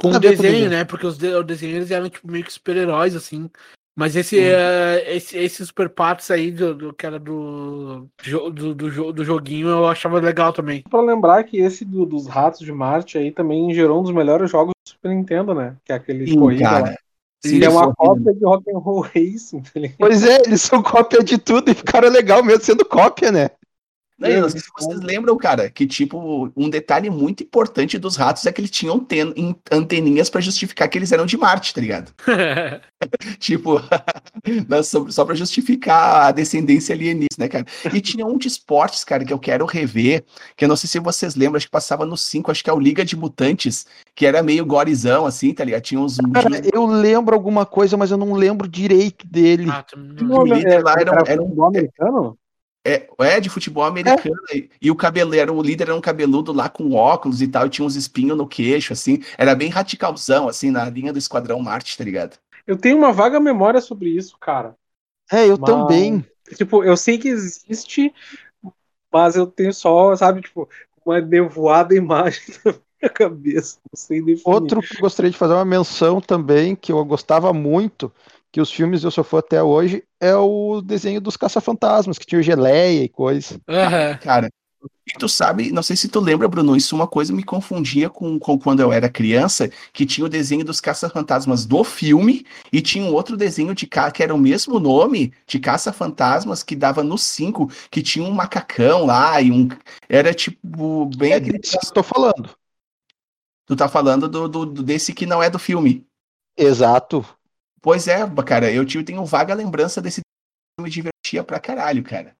com o desenho, né? Porque os, de, os desenhos eram tipo, meio que super-heróis, assim. Mas esse, uh, esse, esse Super Patos aí, do, do, que era do, do, do, do, joguinho, eu achava legal também. Pra lembrar que esse do, dos Ratos de Marte aí também gerou um dos melhores jogos do Super Nintendo, né? Que é aquele Sim, corrida cara. lá. Sim, é uma cópia de Rock and Roll Racing, tá Pois é, eles são cópia de tudo e ficaram legal mesmo sendo cópia, né? Não, não sei se vocês lembram, cara, que tipo, um detalhe muito importante dos ratos é que eles tinham ten anteninhas para justificar que eles eram de Marte, tá ligado? (laughs) tipo, (laughs) só, para justificar a descendência alienígena, né, cara? E tinha um de esportes, cara, que eu quero rever, que eu não sei se vocês lembram, acho que passava no 5, acho que é o Liga de Mutantes, que era meio gorizão, assim, tá ligado? Tinha uns. Cara, eu lembro alguma coisa, mas eu não lembro direito dele. Ah, o líder lá era, era um. americano? É, é de futebol americano. É. E o cabeleiro, o líder era um cabeludo lá com óculos e tal, e tinha uns espinhos no queixo, assim. Era bem radicalzão, assim, na linha do Esquadrão Marte, tá ligado? Eu tenho uma vaga memória sobre isso, cara. É, eu mas, também. Tipo, eu sei que existe, mas eu tenho só, sabe, tipo, uma nevoada imagem (laughs) na minha cabeça. Não sei definir. Outro que eu gostaria de fazer uma menção também, que eu gostava muito, que os filmes eu só for até hoje é o desenho dos caça-fantasmas, que tinha o geleia e coisa. Uhum. Cara, e tu sabe, não sei se tu lembra, Bruno, isso uma coisa me confundia com, com quando eu era criança, que tinha o desenho dos caça-fantasmas do filme e tinha um outro desenho de que era o mesmo nome, de caça-fantasmas, que dava no 5, que tinha um macacão lá e um. Era tipo bem. É desse que estou falando. Tu tá falando do, do, do, desse que não é do filme. Exato. Pois é, cara, eu tenho vaga lembrança desse me divertia pra caralho, cara.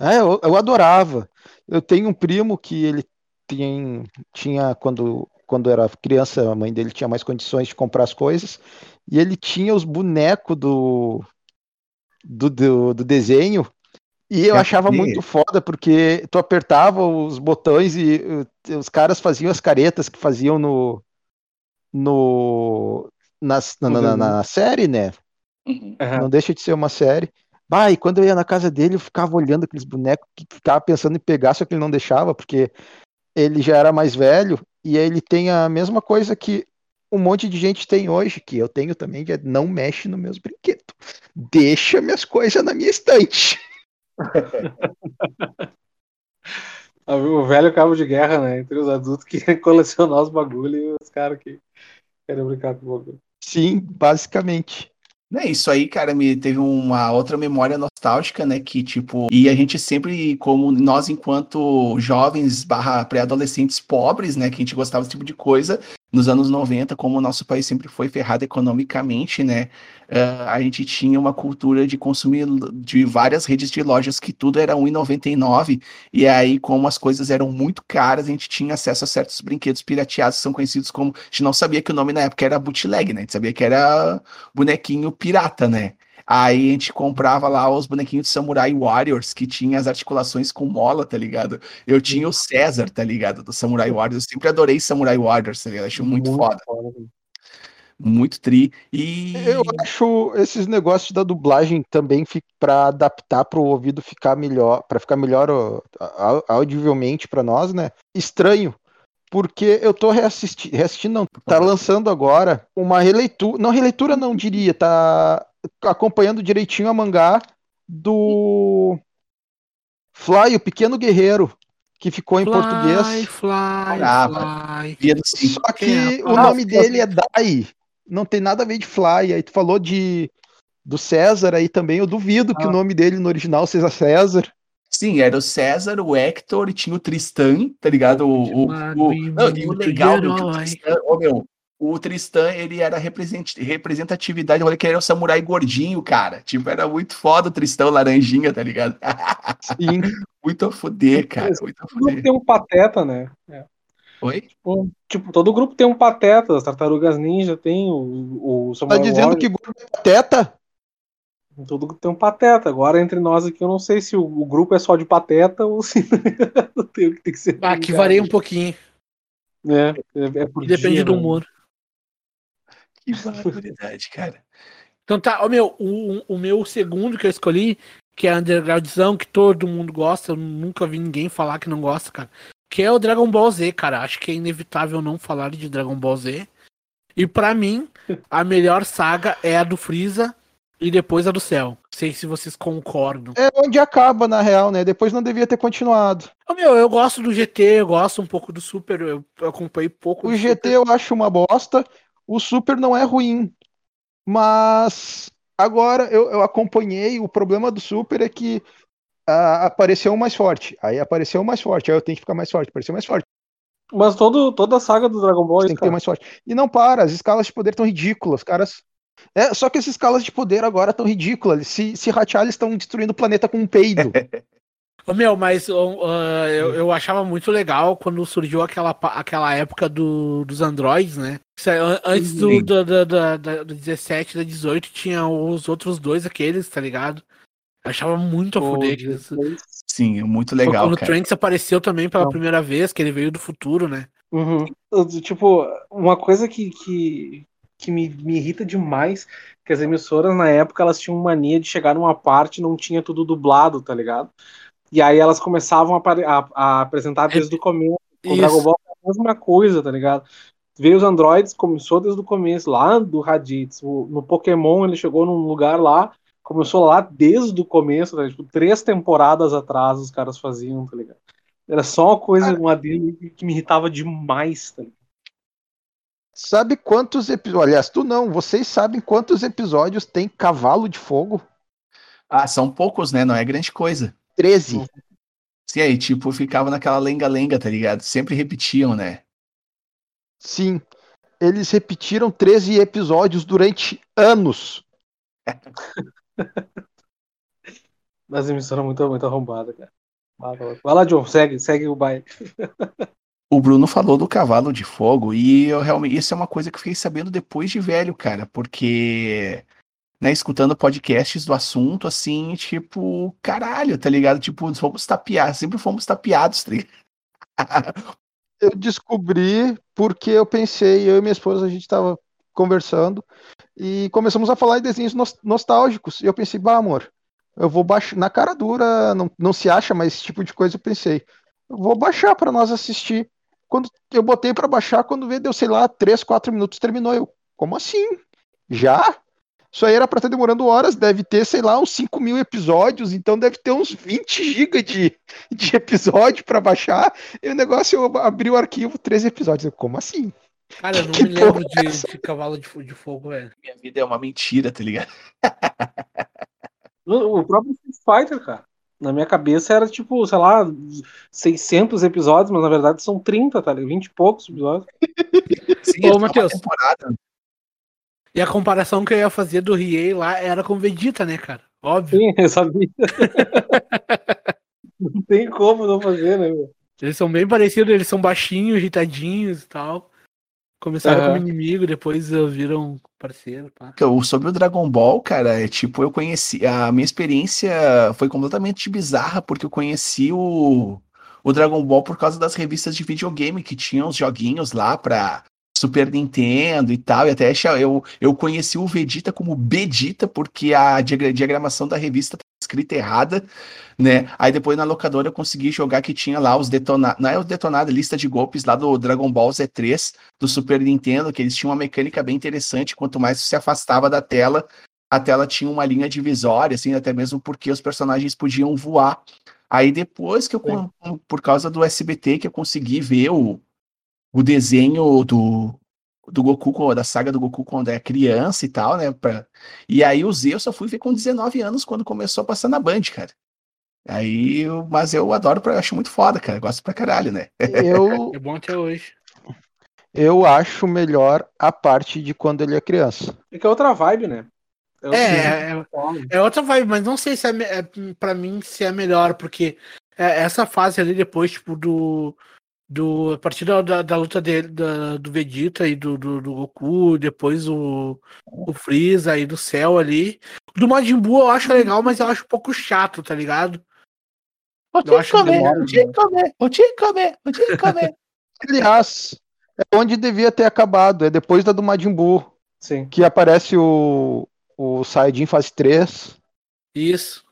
É, eu, eu adorava. Eu tenho um primo que ele tem, tinha, quando, quando era criança, a mãe dele tinha mais condições de comprar as coisas, e ele tinha os bonecos do, do, do, do desenho, e eu é achava muito foda, porque tu apertava os botões e os caras faziam as caretas que faziam no, no, na, na, na, na série, né? Uhum. Não deixa de ser uma série. Bah, e quando eu ia na casa dele, eu ficava olhando aqueles bonecos, que ficava pensando em pegar, só que ele não deixava, porque ele já era mais velho, e ele tem a mesma coisa que um monte de gente tem hoje, que eu tenho também, de não mexe nos meus brinquedos. Deixa minhas coisas na minha estante. (laughs) (laughs) o velho cabo de guerra, né? Entre os adultos que (laughs) colecionar os bagulhos e os caras que querem brincar com o bagulho. Sim, basicamente. É, isso aí, cara, me teve uma outra memória nostálgica, né? Que, tipo, e a gente sempre, como nós, enquanto jovens barra pré-adolescentes pobres, né? Que a gente gostava desse tipo de coisa, nos anos 90, como o nosso país sempre foi ferrado economicamente, né? Uh, a gente tinha uma cultura de consumir de várias redes de lojas que tudo era R$1,99. E aí, como as coisas eram muito caras, a gente tinha acesso a certos brinquedos pirateados que são conhecidos como. A gente não sabia que o nome na época era bootleg, né? A gente sabia que era bonequinho pirata, né? Aí a gente comprava lá os bonequinhos de Samurai Warriors, que tinha as articulações com mola, tá ligado? Eu tinha o César, tá ligado? Do Samurai Warriors. Eu sempre adorei Samurai Warriors, tá ligado? Acho muito, muito foda. foda muito tri. E eu acho esses negócios da dublagem também para adaptar para o ouvido ficar melhor, para ficar melhor audivelmente para nós, né? Estranho, porque eu tô reassistindo, reassistindo não, tá lançando agora uma releitura, não releitura não diria, tá acompanhando direitinho a mangá do Fly, o Pequeno Guerreiro, que ficou em fly, português. Fly, fly. Só que o nome dele é Dai, não tem nada a ver de Fly. Aí tu falou de do César aí também, eu duvido ah. que o nome dele no original seja César. Sim, era o César, o Hector e tinha o Tristan, tá ligado? O, o, o, não, e o legal, meu, o Tristan, oh, meu, o Tristan, ele era representatividade, olha que ele era o samurai gordinho, cara. Tipo, era muito foda o Tristão laranjinha, tá ligado? Sim. (laughs) muito a fuder, cara. Muito a fuder. tem um pateta, né? É. Oi? Tipo, tipo, todo grupo tem um pateta, as tartarugas ninja tem o, o Samurai Tá dizendo Warrior. que grupo é pateta? Todo grupo tem um pateta. Agora, entre nós aqui, eu não sei se o, o grupo é só de pateta ou se (laughs) tem, tem que ser. Ah, que varia um pouquinho. É, é, é Depende dia, do né? humor. Que barbaridade, cara. Então tá, o meu, o, o meu segundo que eu escolhi, que é undergroundzão, que todo mundo gosta, eu nunca vi ninguém falar que não gosta, cara. Que é o Dragon Ball Z, cara. Acho que é inevitável não falar de Dragon Ball Z. E para mim, a melhor saga é a do Freeza e depois a do Céu. Sei se vocês concordam. É onde acaba, na real, né? Depois não devia ter continuado. Ô, meu, eu gosto do GT, eu gosto um pouco do Super, eu acompanhei pouco. O GT Super. eu acho uma bosta. O Super não é ruim, mas agora eu, eu acompanhei. O problema do Super é que uh, apareceu mais forte. Aí apareceu mais forte. Aí eu tenho que ficar mais forte. Apareceu mais forte. Mas todo, toda a saga do Dragon Ball. Tem que ter mais forte. E não para, as escalas de poder estão ridículas. Caras. É, só que as escalas de poder agora estão ridículas. Se, se ratear, eles estão destruindo o planeta com um peido. (laughs) Ô, meu, mas uh, eu, eu achava muito legal quando surgiu aquela, aquela época do, dos androids, né? Antes do, do, do, do, do 17, da 18, tinha os outros dois aqueles, tá ligado? Eu achava muito a fuder. Sim, muito legal. Quando o Trunks apareceu também pela Não. primeira vez, que ele veio do futuro, né? Uhum. Tipo, uma coisa que, que, que me, me irrita demais, que as emissoras na época elas tinham mania de chegar numa parte e não tinha tudo dublado, tá ligado? E aí elas começavam a, a, a apresentar desde o começo. O Dragon Ball é a mesma coisa, tá ligado? Veio os androids, começou desde o começo, lá do Raditz. No Pokémon ele chegou num lugar lá, começou lá desde o começo, né? tipo, três temporadas atrás os caras faziam, tá ligado? Era só uma coisa, uma dele que me irritava demais, tá ligado? Sabe quantos episódios? Aliás, tu não, vocês sabem quantos episódios tem Cavalo de Fogo? Ah, são poucos, né? Não é grande coisa. 13. Sim, aí, tipo, ficava naquela lenga-lenga, tá ligado? Sempre repetiam, né? Sim. Eles repetiram 13 episódios durante anos. (laughs) Mas emissora muito, muito arrombada, cara. Vai lá, John, segue, segue o baile. (laughs) O Bruno falou do cavalo de fogo e eu realmente isso é uma coisa que eu fiquei sabendo depois de velho, cara, porque né, escutando podcasts do assunto, assim, tipo, caralho, tá ligado? Tipo, fomos tapeados, sempre fomos tapeados, tá (laughs) eu descobri porque eu pensei, eu e minha esposa, a gente tava conversando e começamos a falar de desenhos nostálgicos. E eu pensei, bah, amor, eu vou baixar, na cara dura, não, não se acha, mas esse tipo de coisa eu pensei, vou baixar para nós assistir. Quando eu botei para baixar, quando veio, deu, sei lá, 3, 4 minutos, terminou. Eu, como assim? Já? Isso aí era para estar demorando horas, deve ter, sei lá, uns 5 mil episódios, então deve ter uns 20 GB de, de episódio para baixar. E o negócio, eu abri o arquivo, 13 episódios. Eu, como assim? Cara, eu não que me lembro é de, de, Cavalo de, de Fogo, velho. Minha vida é uma mentira, tá ligado? o próprio Street Fighter, cara. Na minha cabeça era tipo, sei lá, 600 episódios, mas na verdade são 30, tá ligado? 20 e poucos episódios. (laughs) Sim, Ô, é Matheus. temporada. E a comparação que eu ia fazer do Riei lá era com Vegeta, né, cara? Óbvio. Sim, eu sabia. (laughs) não tem como não fazer, né, meu? Eles são bem parecidos, eles são baixinhos, irritadinhos e tal. Começaram Aham. como inimigo, depois viram parceiro, pá. Eu- Sobre o Dragon Ball, cara, é tipo, eu conheci. A minha experiência foi completamente bizarra, porque eu conheci o, o Dragon Ball por causa das revistas de videogame que tinham os joguinhos lá pra Super Nintendo e tal. E até eu, eu conheci o Vegeta como Bedita, porque a diagra- diagramação da revista escrita errada, né? Aí depois na locadora eu consegui jogar que tinha lá os detonados. Não é os detonados, lista de golpes lá do Dragon Ball Z3 do Super Nintendo, que eles tinham uma mecânica bem interessante. Quanto mais você se afastava da tela, a tela tinha uma linha divisória, assim, até mesmo porque os personagens podiam voar. Aí depois que eu, por causa do SBT, que eu consegui ver o, o desenho do, do Goku, da saga do Goku quando é criança e tal, né? pra- E aí o Z eu só fui ver com 19 anos quando começou a passar na Band, cara. Aí, eu- mas eu adoro, eu acho muito foda, cara. Gosto pra caralho, né? Eu, (laughs) É bom até hoje. eu acho melhor a parte de quando ele é criança. É que é outra vibe, né? É, é, fala. é outra vibe, mas não sei se é, é pra mim se é melhor, porque é, essa fase ali depois, tipo, do. Do a partir da, da, da luta dele, da- do Vegeta e do, do, do Goku, depois o, o Freeza e do Cell ali. Do Majin Buu eu acho legal, mas eu acho um pouco chato, tá ligado? Eu acho que demora, vou te comer, vou te comer, vou te comer. (laughs) Aliás, é onde devia ter acabado, é depois da do Majin Buu, Sim. que aparece o, o Saiyajin fase 3. Isso.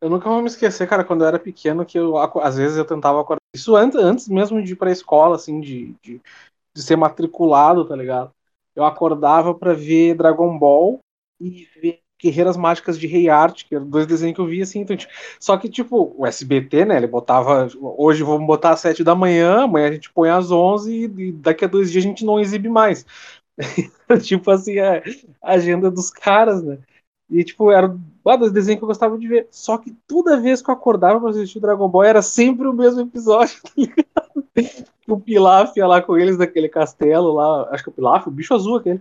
Eu nunca vou me esquecer, cara, quando eu era pequeno, que eu, às vezes eu tentava acordar. Isso antes, antes mesmo de ir pra escola, assim, de, de, de ser matriculado, tá ligado? Eu acordava pra ver Dragon Ball e ver Guerreiras Mágicas de Rei Art, que eram dois desenhos que eu via, assim. Então, tipo, só que, tipo, o SBT, né, ele botava. Hoje vamos botar às sete da manhã, amanhã a gente põe às onze e daqui a dois dias a gente não exibe mais. (laughs) tipo assim, a agenda dos caras, né? E, tipo, era ah, dos desenhos que eu gostava de ver. Só que toda vez que eu acordava pra assistir o Dragon Ball era sempre o mesmo episódio, (laughs) tá ligado? O Pilaf ia lá com eles naquele castelo lá. Acho que é o Pilaf, o bicho azul aquele.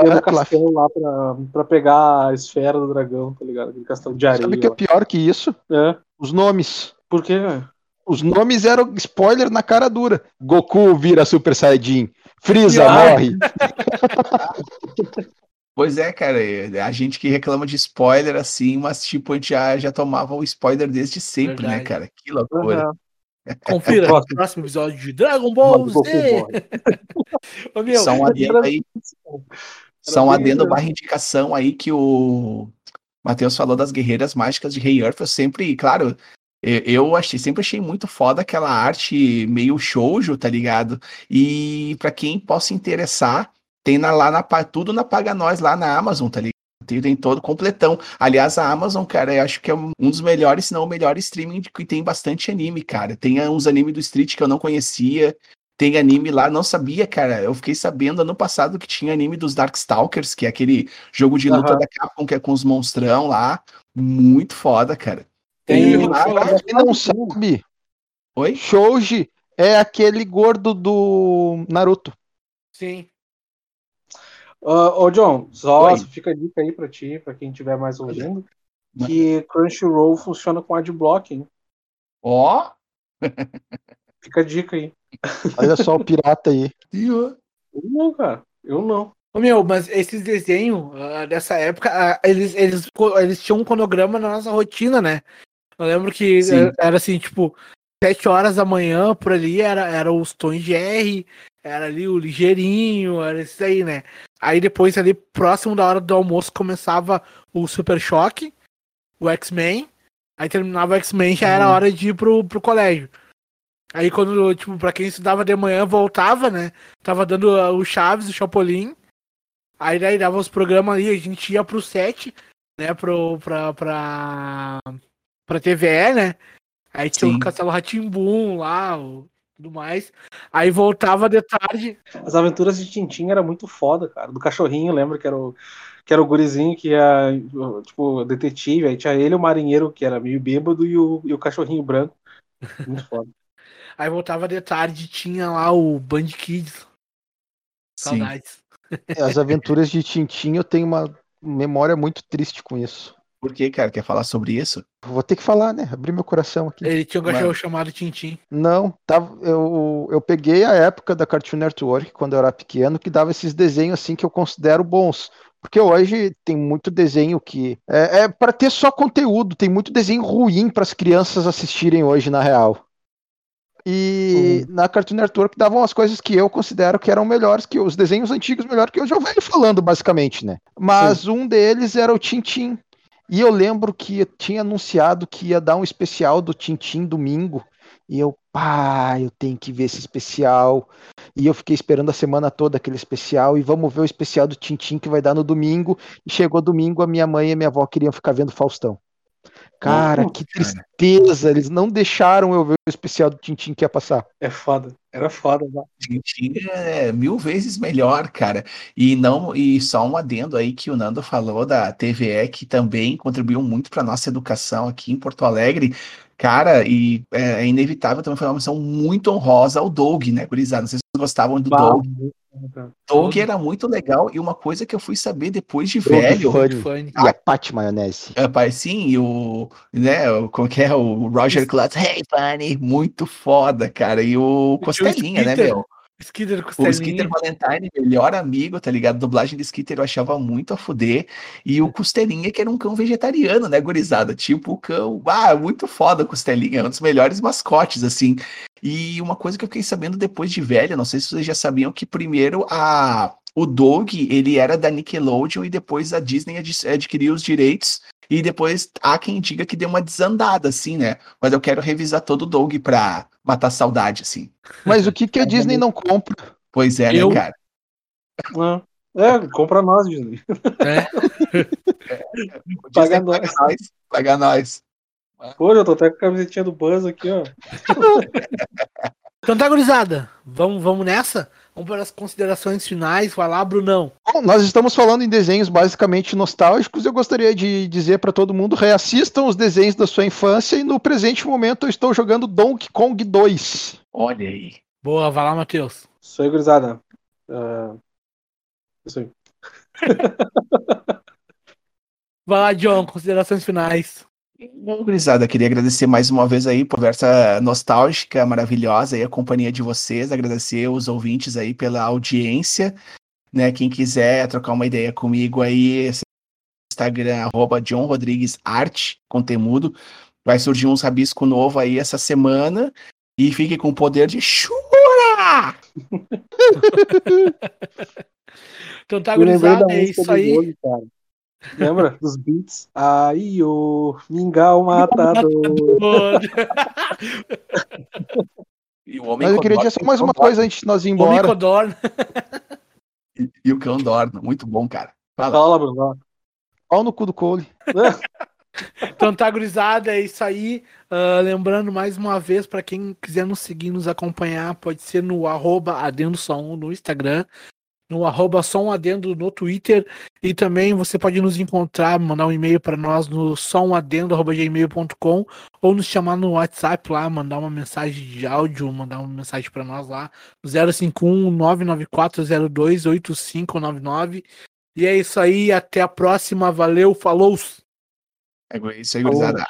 Ia É, no Pilaf. castelo lá pra, pra pegar a esfera do dragão, tá ligado? Aquele castelo de areia. Sabe o que é lá. pior que isso? É. Os nomes. Por quê, velho? Os nomes eram spoiler na cara dura. Goku vira Super Saiyajin. Freeza Ah. morre. (laughs) Pois é, cara, a gente que reclama de spoiler assim, mas tipo, a gente já, já tomava o spoiler desde sempre, né, Verdade. cara? Que loucura. Aham. (laughs) Confira Próximo. no próximo episódio de Dragon Ball Z. morre. (laughs) Ô, meu, um (laughs) adendo aí, só um bem adendo barra indicação aí que o Matheus falou das guerreiras mágicas de Rei Earth, eu sempre, claro, eu, eu achei, sempre achei muito foda aquela arte meio shoujo, tá ligado? E pra quem possa interessar, tem na, lá na tudo na Paga Nós lá na Amazon, tá ligado? Tem, tem todo completão. Aliás, a Amazon, cara, eu acho que é um dos melhores, se não o melhor streaming que tem bastante anime, cara. Tem ah, uns animes do Street que eu não conhecia. Tem anime lá, não sabia, cara. Eu fiquei sabendo ano passado que tinha anime dos Darkstalkers, que é aquele jogo de luta Aham. da Capcom que é com os monstrão lá. Muito foda, cara. Tem E o lá-. Pra quem não sabe, Oi? Shoji é aquele gordo do Naruto. Sim. Ô, ô, John, só Oi. fica a dica aí pra ti, pra quem estiver mais ouvindo, que Crunchyroll funciona com adblock, hein? Ó. Fica a dica aí. Olha só o (laughs) pirata aí. Eu não, cara. Eu não. Ô, meu, mas esses desenhos ah, dessa época, ah, eles, eles, eles tinham um cronograma na nossa rotina, né? Eu lembro que Sim. eh, era assim, tipo, sete horas da manhã por ali era, era os Tons de R, era ali o Ligeirinho, era isso aí, né? Aí depois ali, próximo da hora do almoço, começava o Super Choque, o X-Men, aí terminava o X-Men, já era Uhum. hora de ir pro, pro colégio. Aí quando, tipo, pra quem estudava de manhã, voltava, né? Tava dando ah, o Chaves, o Chapolin, Aí daí dava os programas ali, a gente ia pro set, né, pro, pra, pra, pra TVE, né? Aí tinha Sim. o Castelo Ratimbum lá, o, tudo mais. Aí voltava de tarde. As aventuras de Tintin era muito foda, cara. Do cachorrinho, lembra que era o que era o gurizinho que ia, tipo, detetive, aí tinha ele, o marinheiro, que era meio bêbado, e o, e o cachorrinho branco. Muito foda. (laughs) Aí voltava de tarde tinha lá o Band Kids. Sim. Saudades. É, As aventuras de Tintin, eu tenho uma memória muito triste com isso. Por que, cara? Quer falar sobre isso? Vou ter que falar, né? Abrir meu coração aqui. Ele tinha um cachorro Mano. chamado Tintim. Não, tava, eu, eu peguei a época da Cartoon Network, quando eu era pequeno, que dava esses desenhos assim que eu considero bons. Porque hoje tem muito desenho que. É, é para ter só conteúdo, tem muito desenho ruim para as crianças assistirem hoje, na real. E na Cartoon Network davam as coisas que eu considero que eram melhores que os desenhos antigos, melhor que hoje eu venho falando, basicamente, né? Mas um deles era o Tintim. E eu lembro que eu tinha anunciado que ia dar um especial do Tintim domingo. E eu, pá, eu tenho que ver esse especial. E eu fiquei esperando a semana toda aquele especial. E vamos ver o especial do Tintim que vai dar no domingo. E chegou domingo, a minha mãe e a minha avó queriam ficar vendo Faustão. Cara, que cara. tristeza! Eles não deixaram eu ver o especial do Tintim que ia passar. É foda. Era foda, né? Tintin é mil vezes melhor, cara. E não e só um adendo aí que o Nando falou da TVE que também contribuiu muito para nossa educação aqui em Porto Alegre. Cara, e é, é inevitável também foi uma menção muito honrosa ao Doug, né, gurizada? Não sei se vocês gostavam do Bah, Doug. Doug era muito legal e uma coisa que eu fui saber depois de Doug velho, Funny. Funny. E a Pat Maionese. Rapaz, sim, e o, né, o, como que é, o Roger Klutz, hey, funny, muito foda, cara, e o Costelinha, né, meu? Skitter O. Skitter Valentine, melhor amigo, tá ligado? Dublagem de Skitter eu achava muito a fuder. E o Costelinha, que era um cão vegetariano, né, gurizada? Tipo o cão. Ah, muito foda o Costelinha, é um dos melhores mascotes, assim. E uma coisa que eu fiquei sabendo depois de velho, não sei se vocês já sabiam, que primeiro a. O Doug, ele era da Nickelodeon e depois a Disney ad- adquiriu os direitos. E depois há quem diga que deu uma desandada, assim, né? Mas eu quero revisar todo o Doug pra matar saudade, assim. Mas o que, que a (laughs) Disney não compra? Pois é, Eu- né, cara? Ah, É, compra nós, Disney. É. (laughs) Paga Disney paga nós. Paga nós. Pô, eu tô até com a camisetinha do Buzz aqui, ó. (laughs) Então tá, gurizada. Vamos, vamos nessa? Vamos para as considerações finais. Vai lá, Brunão. Bom, nós estamos falando em desenhos basicamente nostálgicos. Eu gostaria de dizer para todo mundo: reassistam os desenhos da sua infância. E no presente momento eu estou jogando Donkey Kong 2. Olha aí. Boa, vai lá, Matheus. Isso aí, gurizada. Ah, isso aí. (laughs) Vai lá, John. Considerações finais. Bom, gurizada, queria agradecer mais uma vez aí por essa nostálgica, maravilhosa aí, a companhia de vocês, agradecer os ouvintes aí pela audiência, né, quem quiser trocar uma ideia comigo aí, Instagram, arroba John Rodrigues Arte, conteúdo, vai surgir uns rabisco novo aí essa semana, e fique com o poder de chura! (laughs) Então tá, gurizada. da É isso aí. Lembra? Dos beats. Aí, o mingau matador. E o homem Mas eu queria dizer só mais uma coisa antes de nós ir O embora. Micodorna. E, e o cão dorna, muito bom, cara. Fala. Fala, Bruno. Pau no cu do Cole. (laughs) Então tá, gurizada, é isso aí. Ah, lembrando mais uma vez, para quem quiser nos seguir, nos acompanhar, pode ser no arroba adendo só um no Instagram, no arroba só um adendo no Twitter, e também você pode nos encontrar, mandar um e-mail para nós no somadendo.gmail.com ou nos chamar no WhatsApp lá, mandar uma mensagem de áudio, mandar uma mensagem para nós lá, 051 99402 8599. E é isso aí, até a próxima, valeu, falou! É isso aí, gurizada.